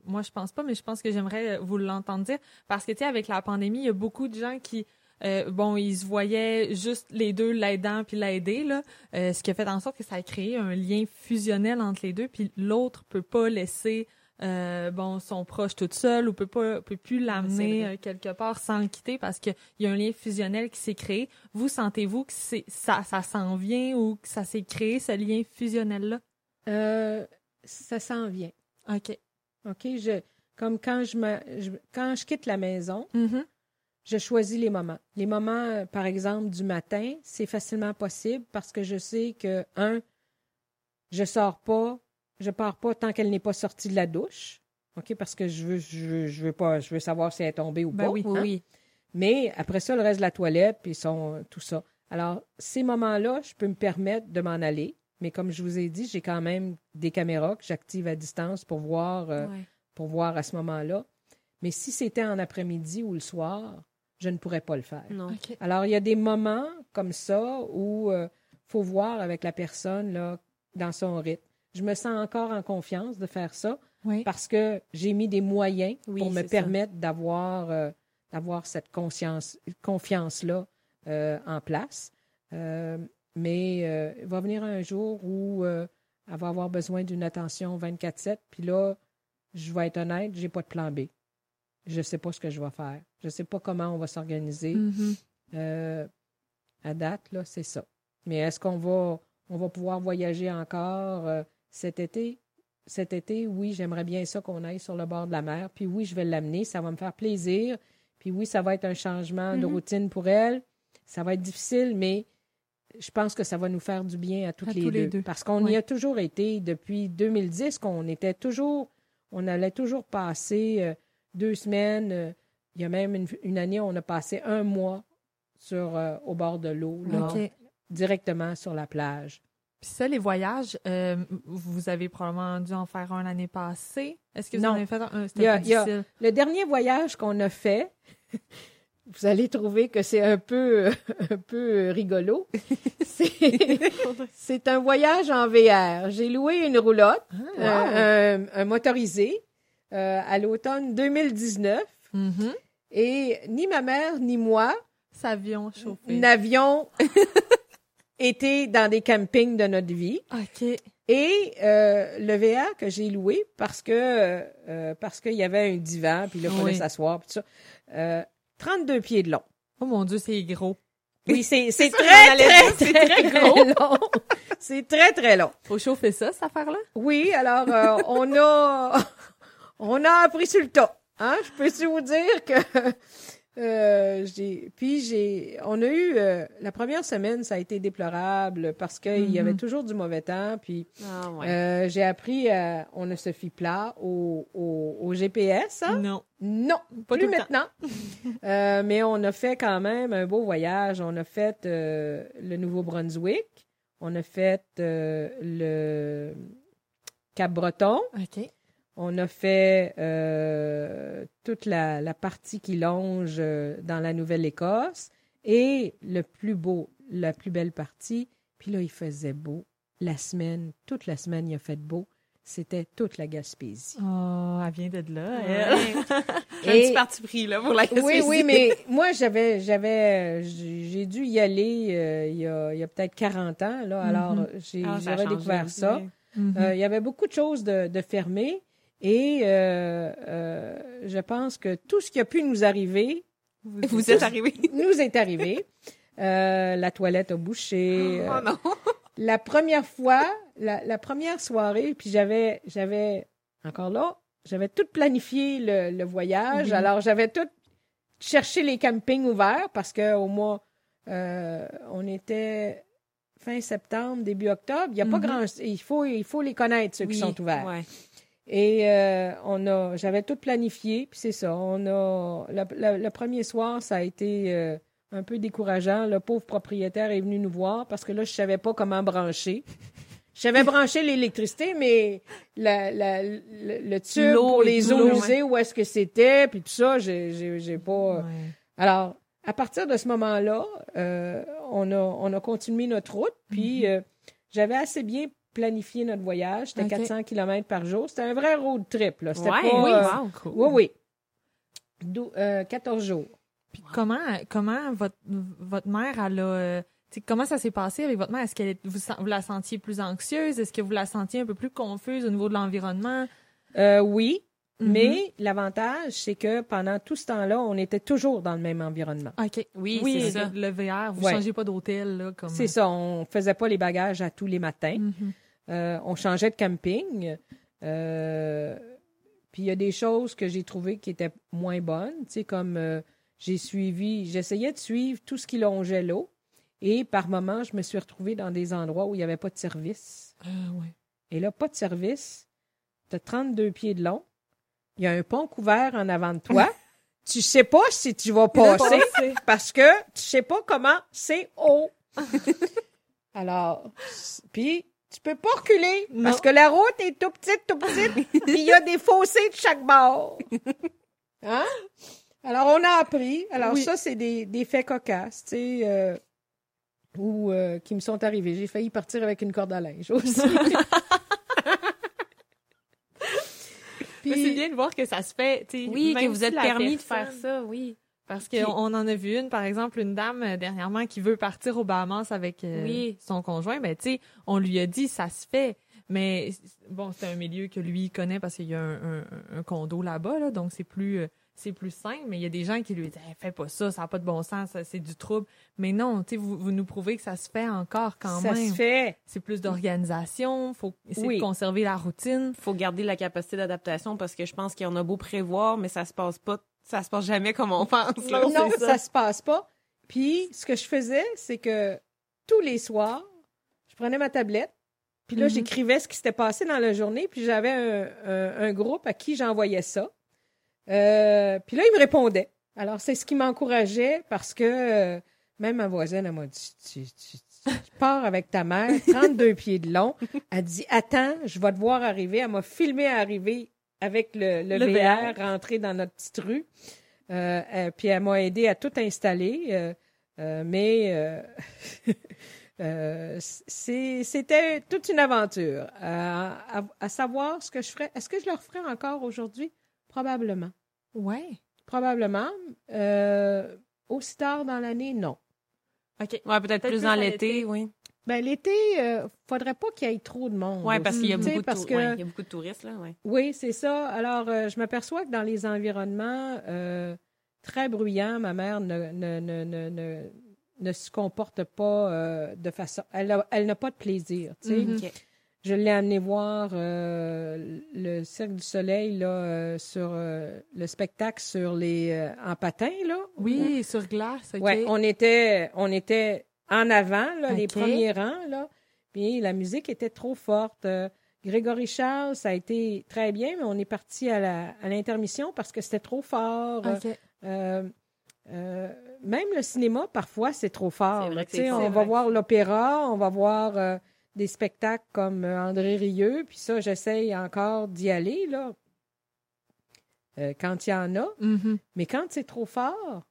moi, je pense pas, mais je pense que j'aimerais euh, vous l'entendre dire. Parce que, tu sais, avec la pandémie, il y a beaucoup de gens qui. euh, bon, ils se voyaient juste les deux, l'aidant puis l'aider, là. euh, ce qui a fait en sorte que ça a créé un lien fusionnel entre les deux. Puis l'autre peut pas laisser. Euh, bon, son proche toute seule ou peut pas peut plus c'est l'amener euh, quelque part sans le quitter parce qu'il y a un lien fusionnel qui s'est créé. Vous sentez-vous que c'est ça, ça s'en vient ou que ça s'est créé, ce lien fusionnel-là? Euh, ça s'en vient. OK. OK? Je, comme quand je, me, je- quand je quitte la maison, Mhm. je choisis les moments. Les moments, par exemple, du matin, c'est facilement possible parce que je sais que, un, je sors pas, je pars pas tant qu'elle n'est pas sortie de la douche. OK? Parce que je veux, je veux, je veux pas, je veux savoir si elle est tombée ou Ben pas. oui, hein? oui. Mais après ça, le reste de la toilette, puis son, tout ça. Alors, ces moments-là, je peux me permettre de m'en aller. Mais comme je vous ai dit, j'ai quand même des caméras que j'active à distance pour voir, euh, Ouais. pour voir à ce moment-là. Mais si c'était en après-midi ou le soir, je ne pourrais pas le faire. Non. Alors, il y a des moments comme ça où il faut voir avec la personne là, dans son rythme. Je me sens encore en confiance de faire ça Oui. parce que j'ai mis des moyens Oui, pour me permettre d'avoir euh, d'avoir cette conscience, confiance-là euh, en place. Euh, mais il va venir un jour où elle va avoir besoin d'une attention 24-7. Puis là, je vais être honnête, j'ai pas de plan B. Je sais pas ce que je vais faire. Je sais pas comment on va s'organiser. Mhm. Euh, à date, là, c'est ça. Mais est-ce qu'on va, on va pouvoir voyager encore cet été? Cet été, oui, j'aimerais bien ça qu'on aille sur le bord de la mer. Puis oui, je vais l'amener. Ça va me faire plaisir. Puis oui, ça va être un changement de Mhm. routine pour elle. Ça va être difficile, mais je pense que ça va nous faire du bien à toutes À les, tous les deux. Parce qu'on y a toujours été depuis 2010, qu'on était toujours, on allait toujours passer euh, deux semaines. euh, il y a même une, une année, on a passé un mois sur, euh, au bord de l'eau, directement sur la plage. Puis ça, les voyages, euh, vous avez probablement dû en faire un l'année passée. Est-ce que vous Non. en avez fait un? Y C'était a- a- difficile. Le dernier voyage qu'on a fait, vous allez trouver que c'est un peu, un peu rigolo. C'est- C'est un voyage en VR. J'ai loué une roulotte, Ah, euh, un, un motorisé, euh, à l'automne 2019. Mhm. Et ni ma mère ni moi chauffé. n'avions été dans des campings de notre vie. OK. Et euh, le VR que j'ai loué parce que euh, parce qu'il y avait un divan, puis là, il fallait Oui. s'asseoir, puis tout ça. Euh, 32 pieds de long. Oh mon Dieu, c'est gros. Oui, c'est très, très, très, très très long. c'est très, très long. Faut chauffer ça, cette affaire-là? Oui, alors euh, on a on a appris sur le tas. Hein? Je peux vous dire que euh, puis j'ai on a eu euh, la première semaine ça a été déplorable parce qu'il y avait Mhm. toujours du mauvais temps puis Ah, ouais. euh, j'ai appris on ne se fie plat au, au, au GPS hein? Non. Non, Pas plus maintenant. Euh, mais on a fait quand même un beau voyage. On a fait euh, le Nouveau-Brunswick. On a fait euh, le Cap-Breton. OK. On a fait euh, toute la, la partie qui longe euh, dans la Nouvelle-Écosse. Et le plus beau, la plus belle partie, puis là, il faisait beau. La semaine, toute la semaine, il a fait beau. C'était toute la Gaspésie. Oh, elle vient de là, elle. J'ai un Et- petit parti pris, là, pour la Oui, oui, mais moi, j'avais, j'avais, j'ai dû y aller euh, il y a, il y a peut-être 40 ans, là. Alors, Mhm. j'ai Ah, j'ai ça. Mhm. Euh, il y avait beaucoup de choses de, de fermées et euh, euh, je pense que tout ce qui a pu nous arriver Vous êtes arrivé. nous est arrivé. Euh, la toilette a bouché. euh, Oh non. la première fois, la, la première soirée, puis j'avais, j'avais, encore là, j'avais tout planifié le, le voyage. Oui. Alors, j'avais tout cherché les campings ouverts parce que au mois, euh, on était fin septembre, début octobre. Il n'y a pas Mhm. grand, il faut, il faut les connaître ceux qui sont ouverts. ouais. Et euh, on a, j'avais tout planifié, puis c'est ça. On a, le, premier soir, ça a été euh, un peu décourageant. Le pauvre propriétaire est venu nous voir parce que là, je savais pas comment brancher. Je savais brancher l'électricité, mais la, la- le, le tube pour les eaux usées, où est-ce que c'était, puis tout ça, j'ai, j'ai, j'ai pas. Ouais. Alors, à partir de ce moment-là, euh, on, a, on a continué notre route, puis euh, j'avais assez bien planifié notre voyage. C'était Ok. 400 km par jour. C'était un vrai road trip, là. C'était Ouais, pas... oui, euh, wow, cool. oui, oui. Dou- euh, 14 jours. Puis comment, comment votre, votre mère, elle a. euh, comment ça s'est passé avec votre mère? Est-ce qu'elle est- vous, vous la sentiez plus anxieuse? Est-ce que vous la sentiez un peu plus confuse au niveau de l'environnement? Euh, oui, Mhm. mais l'avantage, c'est que pendant tout ce temps-là, on était toujours dans le même environnement. OK. Oui, Oui, c'est ça. le, VR, vous Ouais. changez pas d'hôtel, là, comme. C'est ça, on faisait pas les bagages à tous les matins. Mhm. Euh, on changeait de camping. Euh, puis il y a des choses que j'ai trouvées qui étaient moins bonnes, tu sais, comme euh, j'ai suivi, j'essayais de suivre tout ce qui longeait l'eau. Et par moments, je me suis retrouvée dans des endroits où il n'y avait pas de service. Ah, ouais. Et là, pas de service. Tu as 32 pieds de long. Il y a un pont couvert en avant de toi. tu sais pas si tu vas passer parce que tu sais pas comment c'est haut. Alors, puis tu peux pas reculer Non. parce que la route est tout petite, tout petite, puis il y a des fossés de chaque bord. Hein? Alors, on a appris. Alors, Oui. ça, c'est des, des faits cocasses, tu sais, euh, ou euh, qui me sont arrivés. J'ai failli partir avec une corde à linge aussi. Puis- c'est bien de voir que ça se fait. tu sais, Oui, que vous êtes permis de faire ça, oui. Parce qu'on on en a vu une, par exemple, une dame euh, dernièrement qui veut partir aux Bahamas avec euh, Oui. son conjoint. Ben, tu sais, on lui a dit, ça se fait. Mais bon, c'est un milieu que lui connaît parce qu'il y a un, un- un condo là-bas, là, donc c'est plus euh, c'est plus simple. Mais il y a des gens qui lui disent, Hey, fais pas ça, ça n'a pas de bon sens, ça, c'est du trouble. Mais non, tu sais, vous, vous nous prouvez que ça se fait encore quand ça même. se fait. C'est plus d'organisation, faut essayer Oui. de conserver la routine. faut garder la capacité d'adaptation parce que je pense qu'il y en a beau prévoir, mais ça se passe pas, ça se passe jamais comme on pense. là. non, C'est ça. se passe pas. Puis, ce que je faisais, c'est que tous les soirs, je prenais ma tablette, puis là, Mhm. j'écrivais ce qui s'était passé dans la journée, puis j'avais un, un- un groupe à qui j'envoyais ça. Euh, puis là, ils me répondaient. Alors, c'est ce qui m'encourageait parce que euh, même ma voisine, elle m'a dit tu, tu- tu- tu pars avec ta mère, 32 pieds de long. Elle dit Attends, je vais te voir arriver. Elle m'a filmé arriver avec le, le, Le VR, VR. rentrer dans notre petite rue. Euh, euh, puis elle m'a aidé à tout installer. euh, mais c'était toute une aventure. À, à savoir ce que je ferais. Est-ce que je le referais encore aujourd'hui? Probablement. Ouais. Probablement. Aussi tard dans l'année, non. OK. Ouais, peut-être plus plus dans en l'été, été. oui. Ben, l'été, euh, faudrait pas qu'il y ait trop de monde. Oui, parce qu'il y, a beaucoup de parce tou- que- ouais, il y a beaucoup de touristes, là, ouais. Oui, c'est ça. Alors, euh, je m'aperçois que dans les environnements euh, très bruyants, ma mère ne, ne, ne, ne, ne, ne se comporte pas euh, de façon... Elle a- elle n'a pas de plaisir. Mhm. OK. Je l'ai amené voir le Cirque du Soleil, là, sur le spectacle sur les... en patin, là. Oui, sur glace, OK. Ouais, on était, on était en avant, là, les premiers rangs, là. Puis la musique était trop forte. Euh, Grégory Charles, ça a été très bien, mais on est parti à la- à l'intermission parce que c'était trop fort. Euh, euh, même le cinéma, parfois, c'est trop fort. C'est vrai Tu sais, c'est- on va voir l'opéra, on va voir des spectacles comme André Rieu, puis ça, j'essaye encore d'y aller, là, euh, quand il y en a. Mhm. Mais quand c'est trop fort,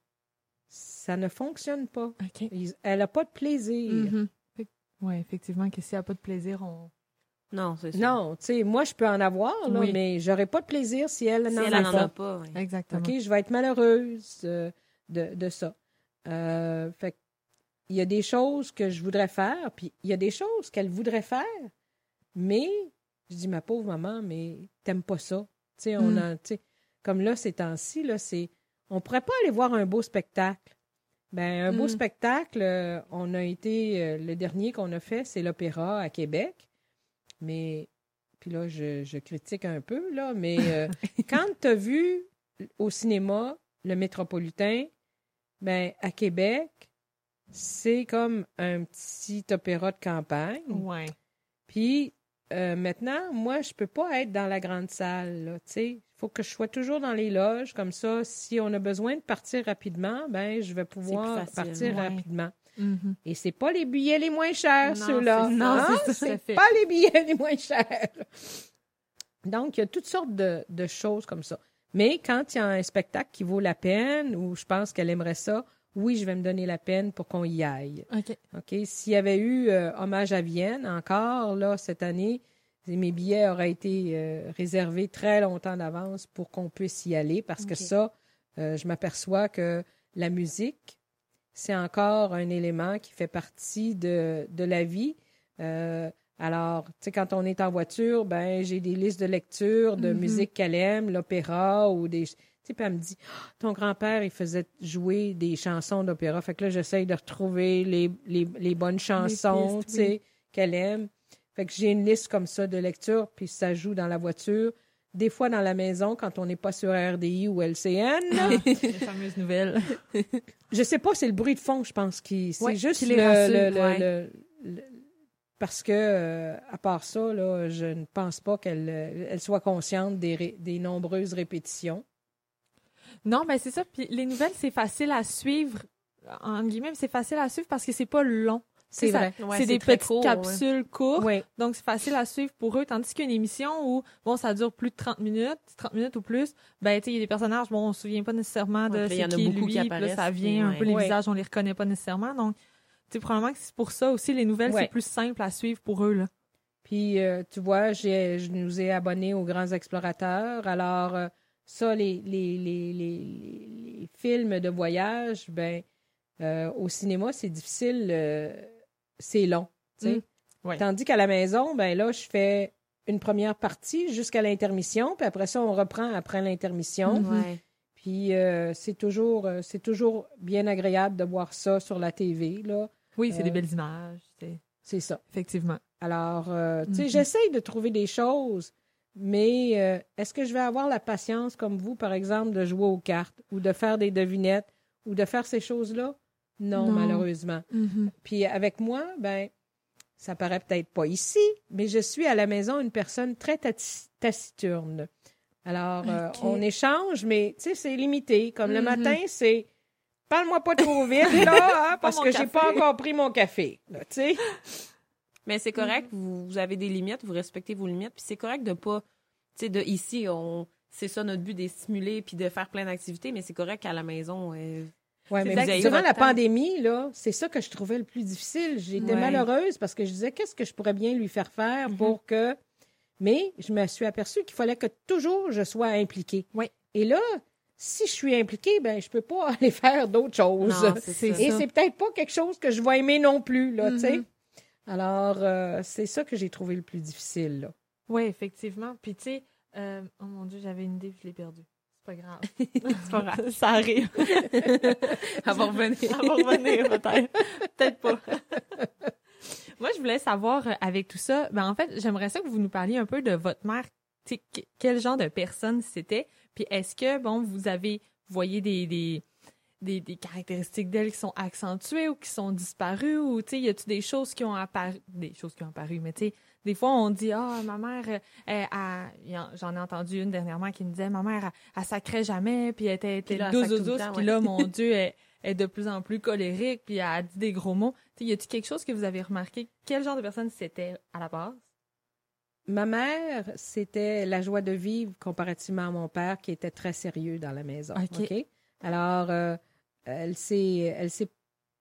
ça ne fonctionne pas. Ils- Elle n'a pas de plaisir. Mhm. Ouais, effectivement, que s'il n'y a pas de plaisir, on... Non, c'est ça. Non, tu sais, moi, je peux en avoir, là, Oui. mais j'aurais pas de plaisir si elle Si n'en elle a n'en pas. a pas, ouais. Exactement. OK, je vais être malheureuse euh, de, de ça. Euh, fait que il y a des choses que je voudrais faire, puis il y a des choses qu'elle voudrait faire, mais je dis, ma pauvre maman, mais t'aimes pas ça. Tu sais, on Mm. a, tu sais, comme là, ces temps-ci, là, c'est, on pourrait pas aller voir un beau spectacle. Ben, un beau Mm. spectacle, euh, on a été, euh, le dernier qu'on a fait, c'est l'opéra à Québec, mais, puis là, je, je critique un peu, là, mais euh, quand tu as vu au cinéma le Métropolitain, ben, à Québec, c'est comme un petit opéra de campagne. Ouais. Puis euh, maintenant, moi, je peux pas être dans la grande salle. là, tu sais. Il faut que je sois toujours dans les loges. Comme ça, si on a besoin de partir rapidement, ben, je vais pouvoir facile, partir ouais. rapidement. Mhm. Et c'est pas les billets les moins chers, ceux-là. non, Hein? c'est pas les billets les moins chers. Donc, il y a toutes sortes de, de choses comme ça. Mais quand il y a un spectacle qui vaut la peine, ou je pense qu'elle aimerait ça, oui, je vais me donner la peine pour qu'on y aille. OK. OK? S'il y avait eu euh, Hommage à Vienne encore, là, cette année, mes billets auraient été euh, réservés très longtemps d'avance pour qu'on puisse y aller parce que ça, euh, je m'aperçois que la musique, c'est encore un élément qui fait partie de, de la vie. Euh, alors, tu sais, quand on est en voiture, ben j'ai des listes de lecture de Mhm. musique qu'elle aime, l'opéra ou des... Tu sais, elle me dit, Ah, ton grand-père, il faisait jouer des chansons d'opéra. Fait que là, j'essaye de retrouver les, les, les bonnes chansons, tu sais, oui. qu'elle aime. Fait que j'ai une liste comme ça de lecture, puis ça joue dans la voiture. Des fois, dans la maison, quand on n'est pas sur RDI ou LCN. Les fameuses nouvelles. Je sais pas, c'est le bruit de fond, je pense, qui c'est Ouais, juste qui les le, rassure, le- le- ouais. le- le- parce que euh, à part ça, là, je ne pense pas qu'elle euh, elle soit consciente des, ré- des nombreuses répétitions. Non, mais c'est ça. Puis les nouvelles, c'est facile à suivre. En guillemets, c'est facile à suivre parce que c'est pas long. C'est ça. vrai. Ouais, c'est des petites court, ouais. capsules courtes. Donc, c'est facile à suivre pour eux. Tandis qu'une émission où, bon, ça dure plus de 30 minutes, 30 minutes ou plus, ben, tu sais, il y a des personnages, bon, on se souvient pas nécessairement de c'est en a qui beaucoup lui, qui là, ça vient un peu les visages, on les reconnaît pas nécessairement. Donc, tu sais, probablement que c'est pour ça aussi, les nouvelles, c'est plus simple à suivre pour eux, là. Puis, euh, tu vois, j'ai, je nous ai abonnés aux Grands Explorateurs. Alors, euh, ça, les, les, les, les, les- les films de voyage, ben, euh, au cinéma, c'est difficile, euh, c'est long. tu sais. Mm. Ouais. Tandis qu'à la maison, ben là, je fais une première partie jusqu'à l'intermission, puis après ça, on reprend après l'intermission. Ouais. Puis euh, c'est toujours, euh, c'est toujours bien agréable de voir ça sur la TV, là. Oui, c'est Euh, des belles images, c'est- C'est ça. effectivement. Alors, euh, tu sais, Mhm. j'essaye de trouver des choses, mais euh, est-ce que je vais avoir la patience, comme vous, par exemple, de jouer aux cartes ou de faire des devinettes ou de faire ces choses-là? Non, Non. malheureusement. Puis avec moi, ben, ça paraît peut-être pas ici, mais je suis à la maison une personne très taciturne. Alors, euh, on échange, mais tu sais, c'est limité. Comme le Mhm. matin, c'est parle-moi pas trop vite, là, hein, parce que j'ai pas encore pris mon café. là, Tu sais? Mais c'est Mm-hmm. correct, vous, vous avez des limites, vous respectez vos limites, puis c'est correct de pas, tu sais, de ici, on, c'est ça notre but, de stimuler puis de faire plein d'activités, mais c'est correct qu'à la maison, euh, C'est mais vous durant la temps. pandémie, là, c'est ça que je trouvais le plus difficile. J'étais Ouais. malheureuse parce que je disais qu'est-ce que je pourrais bien lui faire faire Mhm. pour que. Mais je me suis aperçue qu'il fallait que toujours je sois impliquée. Oui. Et là, si je suis impliquée, ben je peux pas aller faire d'autres choses. Non, c'est C'est ça. Et c'est peut-être pas quelque chose que je vais aimer non plus, là, tu sais. Mhm. Alors, euh, c'est ça que j'ai trouvé le plus difficile, là. Oui, effectivement. Puis, tu sais, euh, oh mon Dieu, j'avais une idée, je l'ai perdue. C'est pas grave. C'est pas grave. Ça arrive. Elle va revenir. Elle va revenir, peut-être. Peut-être pas. Moi, je voulais savoir, euh, avec tout ça, ben, en fait, j'aimerais ça que vous nous parliez un peu de votre mère. Quel genre de personne c'était? Puis, est-ce que, bon, vous avez, vous voyez des, des, des, des caractéristiques d'elle qui sont accentuées ou qui sont disparues? Ou, tu sais, y a-tu des choses qui ont apparu? Des choses qui ont apparu, mais tu sais, des fois, on dit, ah, ma mère, euh, j'en ai entendu une dernièrement qui me disait, ma mère, elle, elle sacrait jamais, puis elle était, était douce, douce, puis ouais. là, mon Dieu, elle, elle est de plus en plus colérique, puis elle dit des gros mots. Tu sais, y a-t-il quelque chose que vous avez remarqué? Quel genre de personne c'était à la base? Ma mère, c'était la joie de vivre comparativement à mon père qui était très sérieux dans la maison. OK. OK? Alors, euh, elle s'est elle s'est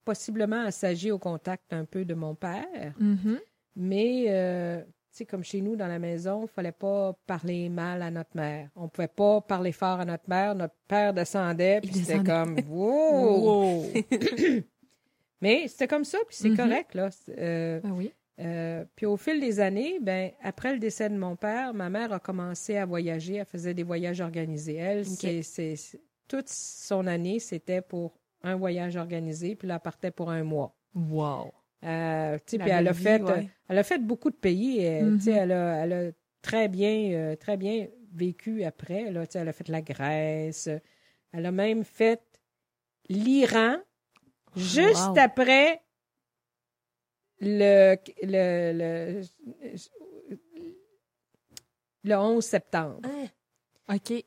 possiblement assagie au contact un peu de mon père, mais euh, tu sais, comme chez nous dans la maison, il fallait pas parler mal à notre mère. On pouvait pas parler fort à notre mère. Notre père descendait, puis c'était comme wow! Wow! Mais c'était comme ça, puis c'est Mhm. correct là. Euh, Ah oui. euh, puis au fil des années, ben après le décès de mon père, ma mère a commencé à voyager. Elle faisait des voyages organisés. Elle, c'est- toute son année, c'était pour un voyage organisé, puis là, elle partait pour un mois. Wow! Euh, puis elle a vie, fait, ouais. euh, elle a fait beaucoup de pays. euh, Mhm. elle a, elle a très bien, euh, très bien vécu après. Là, elle a fait la Grèce. Elle a même fait l'Iran juste Wow. après le, le, le, le 11 septembre. OK.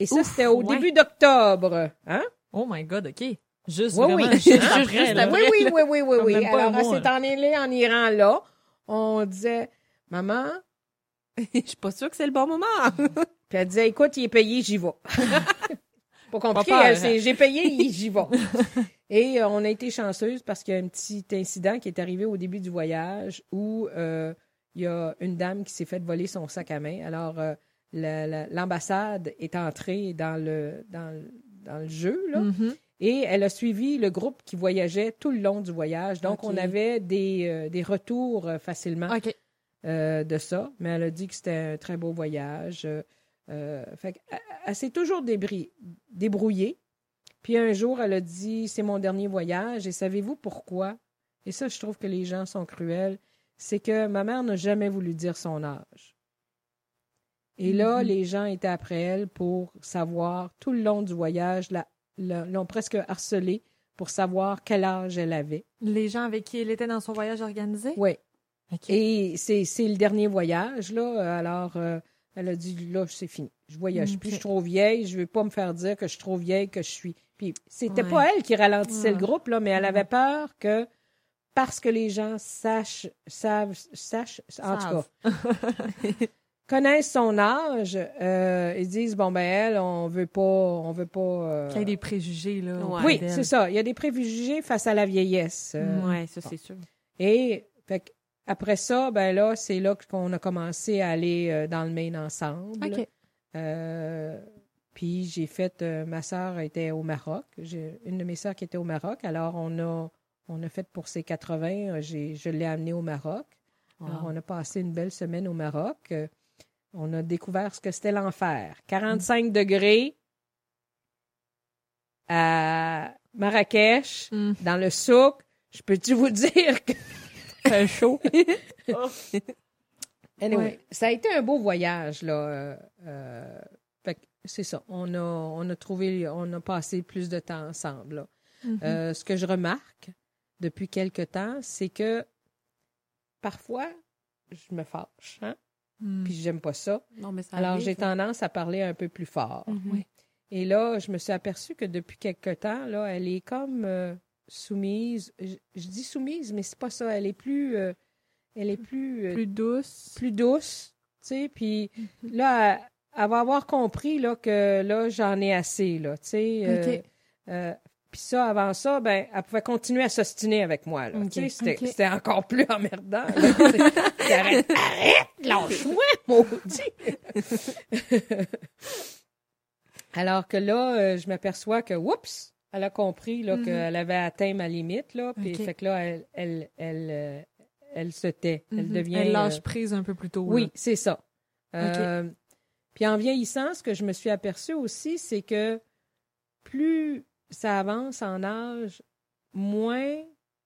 Et ça, c'était au ouais. début d'octobre. Hein? Oh my God, OK. Juste Oui, vraiment, oui. juste Juste après, là. Oui, oui, oui, oui, oui, Alors, elle mois, s'est en Iran là. On disait, maman, Je suis pas sûre que c'est le bon moment. Puis elle disait, écoute, il est payé, j'y vais. Pas compliqué, peur, elle, c'est, j'ai payé, j'y vais. Et euh, on a été chanceuse parce qu'il y a un petit incident qui est arrivé au début du voyage où euh, il y a une dame qui s'est fait voler son sac à main. Alors, euh, la- la- l'ambassade est entrée dans le, dans, le- dans le jeu, là. Mhm. Et elle a suivi le groupe qui voyageait tout le long du voyage. Donc, on avait des, euh, des retours euh, facilement euh, de ça, mais elle a dit que c'était un très beau voyage. Euh, fait elle, elle s'est toujours débri- débrouillée. Puis un jour, elle a dit C'est mon dernier voyage. Et savez-vous pourquoi? Et ça, je trouve que les gens sont cruels. C'est que ma mère n'a jamais voulu dire son âge. Et là, Mhm. les gens étaient après elle pour savoir, tout le long du voyage, l'ont presque harcelée pour savoir quel âge elle avait. Les gens avec qui elle était dans son voyage organisé? Oui. Et c'est c'est le dernier voyage, là. Alors, euh, elle a dit, là, c'est fini. Je voyage plus, je suis trop vieille. Je veux pas me faire dire que je suis trop vieille, que je suis... Puis c'était Ouais. pas elle qui ralentissait le groupe, là, mais elle avait peur que, parce que les gens sachent, savent, sachent, en tout cas, connaissent son âge, euh, ils disent, bon, ben, elle, on veut pas, on veut pas... euh, Qu'il y ait des préjugés, là. Ouais. Oui, c'est ça. Il y a des préjugés face à la vieillesse. euh, Ouais, ça, c'est sûr. et fait que après ça, ben là, c'est là qu'on a commencé à aller euh, dans le Maine ensemble. OK. Euh, puis j'ai fait, euh, ma sœur était au Maroc. J'ai une de mes sœurs qui était au Maroc. Alors on a, on a fait pour ses 80. euh, J'ai, je l'ai amenée au Maroc. Alors on a passé une belle semaine au Maroc. On a découvert ce que c'était l'enfer. 45 degrés à Marrakech, Mm. dans le souk. Je peux-tu vous dire que Fait chaud. Anyway, Ouais. ça a été un beau voyage, là. euh, euh, c'est ça. On a, on a trouvé, on a passé plus de temps ensemble. là. Mhm. Euh, ce que je remarque depuis quelque temps, c'est que parfois, je me fâche, hein, Mm. puis j'aime pas ça. Non, mais ça Alors, j'ai hein. tendance à parler un peu plus fort. Mhm. Oui. Et là, je me suis aperçue que depuis quelque temps, là, elle est comme euh, soumise. Je, je dis soumise, mais c'est pas ça. Elle est plus, euh, elle est plus, euh, Plus douce. plus douce, tu sais, puis là, elle, elle va avoir compris là, que là, j'en ai assez, là, tu sais. euh, OK. euh, puis ça, avant ça, ben, elle pouvait continuer à s'ostiner avec moi, là, c'était, c'était encore plus emmerdant. arrête, arrête, lâche-moi, maudit! Alors que là, euh, je m'aperçois que, oups, elle a compris là, Mhm. qu'elle avait atteint ma limite, là, puis fait que là, elle, elle, elle, euh, elle se tait. Elle Mhm. devient. Elle lâche euh, prise un peu plus tôt. oui, là. c'est ça. Puis en vieillissant, ce que je me suis aperçue aussi, c'est que plus ça avance en âge, moins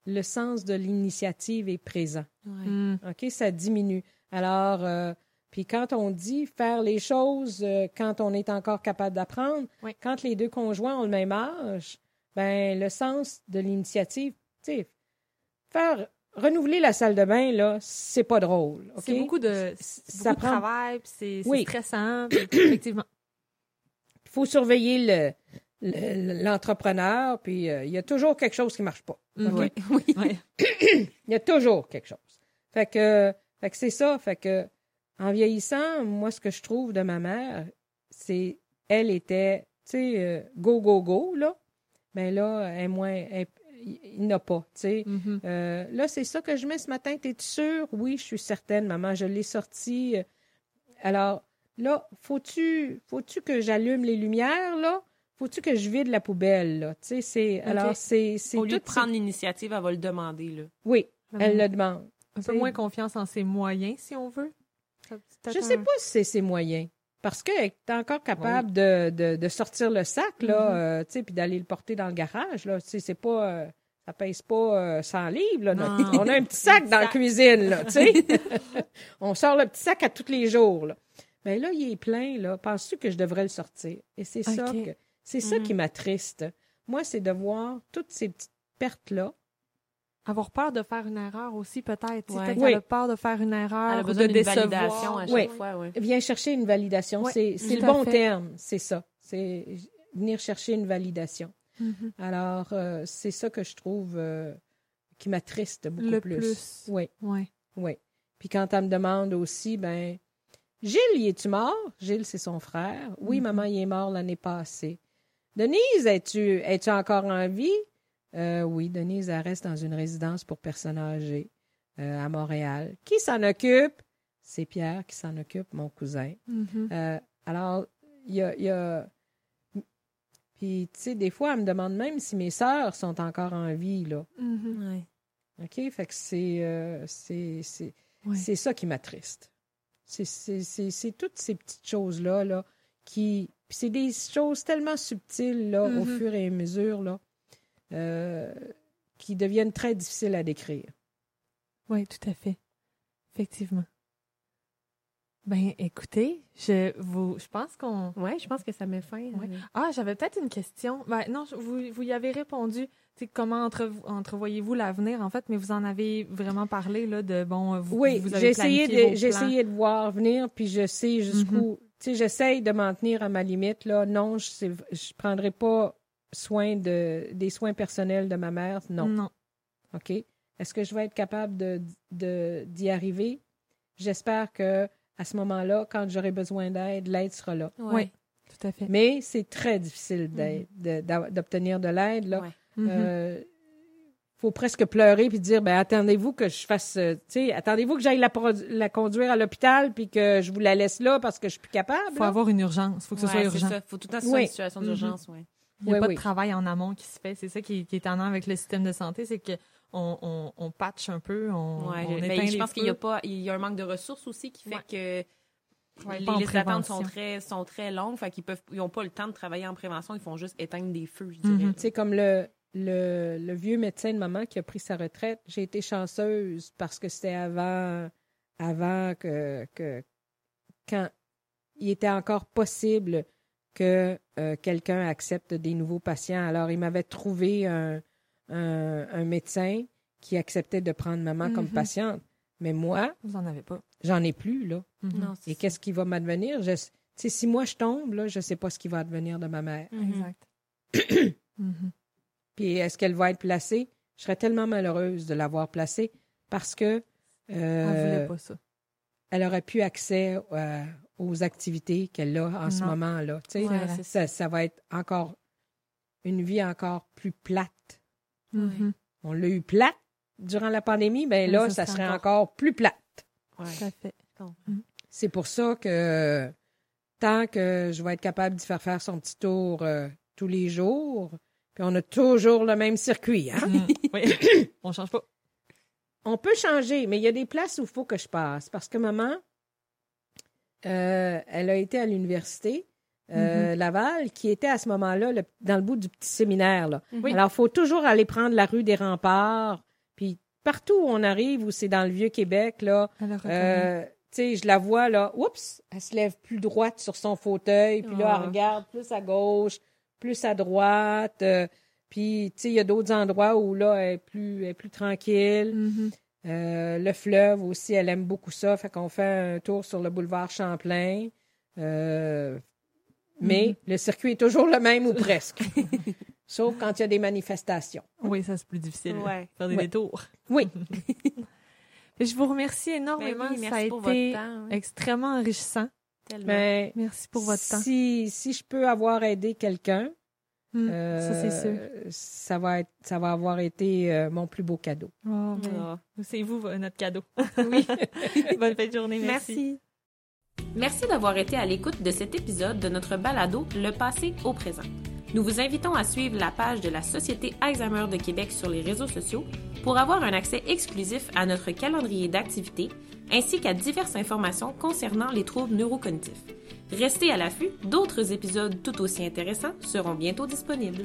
le sens de l'initiative est présent. Ouais. Mm. OK? Ça diminue. Alors, euh, puis quand on dit faire les choses euh, quand on est encore capable d'apprendre, quand les deux conjoints ont le même âge, ben le sens de l'initiative, tu sais, faire renouveler la salle de bain là, c'est pas drôle. OK? C'est beaucoup de, Ça beaucoup de travail, puis c'est Oui. stressant, effectivement. Il faut surveiller le- le- l'entrepreneur, puis euh, il y a toujours quelque chose qui marche pas. Mm, oui. Ouais. Il y a toujours quelque chose. Fait que, fait que c'est ça. Fait que, en vieillissant, moi, ce que je trouve de ma mère, c'est, elle était, tu sais, euh, go, go, go, là. Mais là, elle est moins, elle- il n'a pas, tu sais. Mhm. Euh, là, c'est ça que je mets ce matin. T'es-tu sûre? Oui, je suis certaine, maman. Je l'ai sorti. Alors, là, faut-tu, faut-tu que j'allume les lumières, là? Faut-tu que je vide la poubelle, là? Tu sais, c'est, alors, c'est, c'est Au lieu de prendre l'initiative, elle va le demander. Là. Oui, elle Mhm. le demande. Un peu moins confiance en ses moyens, si on veut. Je peut-être sais pas si c'est ses moyens. Parce qu'elle est encore capable de, de, de sortir le sac, là, Mhm. euh, tu sais, puis d'aller le porter dans le garage, là. Tu sais, c'est pas... euh, ça pèse pas euh, 100 livres, là. notre- Non. On a un petit sac dans la cuisine, là, tu sais. On sort le petit sac à tous les jours, là. Mais là, il est plein, là. Penses-tu que je devrais le sortir? Et c'est ça que... C'est ça Mhm. qui m'attriste. Moi, c'est de voir toutes ces petites pertes-là. Avoir peur de faire une erreur aussi, peut-être. Ouais. Peut-être Oui. peur de faire une erreur Elle a ou besoin de décevoir. validation à chaque Oui. fois. Ouais. Viens chercher une validation. C'est le bon fait. terme, c'est ça. C'est venir chercher une validation. Mhm. Alors, euh, c'est ça que je trouve euh, qui m'attriste beaucoup Le plus. plus. Oui, Ouais. oui. Puis quand elle me demande aussi, ben, Gilles, y es-tu mort? Gilles, c'est son frère. Oui, Mhm. maman, il est mort l'année passée. Denise, es-tu es encore en vie? Euh, oui, Denise, elle reste dans une résidence pour personnes âgées euh, à Montréal. Qui s'en occupe? C'est Pierre qui s'en occupe, mon cousin. Mhm. Euh, alors, il y a. il y a- Puis, tu sais, des fois, elle me demande même si mes sœurs sont encore en vie, là. Mhm. Ouais. OK? Fait que c'est. euh, c'est c'est- Ouais. c'est ça qui m'attriste. C'est- C'est c'est- c'est toutes ces petites choses-là, là, qui. Puis c'est des choses tellement subtiles, là, au Mhm. fur et à mesure, là, euh, qui deviennent très difficiles à décrire. Oui, tout à fait. Effectivement. Ben, écoutez, je vous, je pense qu'on. Ouais, je pense que ça met fin. Ouais. euh, Ah, j'avais peut-être une question. Ben, non, je- vous, vous y avez répondu. Tu sais, comment entre, entrevoyez-vous l'avenir, en fait, mais vous en avez vraiment parlé, là, de bon. Vous, Oui, vous j'ai essayé, de, j'ai essayé de voir venir, puis je sais jusqu'où. Tu sais, j'essaye de m'en tenir à ma limite. Là. Non, je ne je prendrai pas soin de, des soins personnels de ma mère. Non. Non. OK? Est-ce que je vais être capable de, de- d'y arriver? J'espère que à ce moment-là, quand j'aurai besoin d'aide, l'aide sera là. ouais. Oui, tout à fait. Mais c'est très difficile d'a- d'obtenir de l'aide. Là. Ouais. Euh, faut presque pleurer puis dire ben attendez-vous que je fasse euh, tu sais attendez-vous que j'aille la, la conduire à l'hôpital puis que je vous la laisse là parce que je suis plus capable. faut là. avoir une urgence. faut que ce soit urgent. ça. faut tout le temps que ce soit Oui. une situation Mhm. d'urgence. ouais. Il n'y a Oui, pas oui. de travail en amont qui se fait. C'est ça qui est, qui est étonnant avec le système de santé, c'est que on, on, on patche un peu, on, Ouais, on je- éteint pense qu'il y a pas, il y a un manque de ressources aussi qui fait Ouais. que les d'attente sont très, sont très longues, fait qu'ils peuvent, ils ont pas le temps de travailler en prévention, ils font juste éteindre des feux, je Mhm. dirais. Tu sais comme le, le le vieux médecin de maman qui a pris sa retraite, j'ai été chanceuse parce que c'était avant avant que que quand il était encore possible que euh, quelqu'un accepte des nouveaux patients. Alors, il m'avait trouvé un, un, un médecin qui acceptait de prendre maman comme Mhm. patiente. Mais moi, Vous en avez pas. j'en ai plus, là. Mhm. Non, c'est Et qu'est-ce qui va m'advenir? Je, tu sais, si moi je tombe, là, je sais pas ce qui va advenir de ma mère. Exact. Mhm. Puis est-ce qu'elle va être placée? Je serais tellement malheureuse de l'avoir placée parce que Elle euh, voulait pas ça. elle aurait pu accès euh, aux activités qu'elle a en ce moment-là. Tu sais, Ouais, vrai. c'est ça, ça. ça va être encore une vie encore plus plate. Mhm. On l'a eu plate durant la pandémie, ben Mais là, ça ça serait encore- encore plus plate. Ouais. Tout à fait. C'est pour ça que tant que je vais être capable d'y faire faire son petit tour euh, tous les jours, puis on a toujours le même circuit, hein? Mhm. Oui. on change pas. on peut changer, mais il y a des places où il faut que je passe. Parce que maman, euh, elle a été à l'université. Euh, Laval, qui était à ce moment-là le- dans le bout du petit séminaire. Là. Oui. Alors, il faut toujours aller prendre la rue des Remparts. Puis partout où on arrive, où c'est dans le Vieux-Québec, là, euh, tu sais, je la vois, là, oups, elle se lève plus droite sur son fauteuil, puis là, Oh. elle regarde plus à gauche, plus à droite. euh, puis, tu sais, il y a d'autres endroits où, là, elle est plus, elle est plus tranquille. Mhm. Euh, le fleuve aussi, elle aime beaucoup ça. Fait qu'on fait un tour sur le boulevard Champlain. Euh, mais le circuit est toujours le même ou presque. Sauf quand il y a des manifestations. Oui, ça c'est plus difficile. Ouais. Faire des Ouais. détours. Oui. Je vous remercie énormément. Ben oui, ça a merci pour été votre temps. hein. extrêmement enrichissant. Tellement. Mais Merci pour votre temps. si, si je peux avoir aidé quelqu'un, Hmm, euh, ça c'est sûr. ça va être, ça va avoir été euh, mon plus beau cadeau. Oh, ben. C'est vous euh, notre cadeau. Oui. Bonne fin de journée. Merci. Merci. Merci d'avoir été à l'écoute de cet épisode de notre balado Le passé au présent. Nous vous invitons à suivre la page de la Société Alzheimer de Québec sur les réseaux sociaux pour avoir un accès exclusif à notre calendrier d'activités ainsi qu'à diverses informations concernant les troubles neurocognitifs. Restez à l'affût, d'autres épisodes tout aussi intéressants seront bientôt disponibles.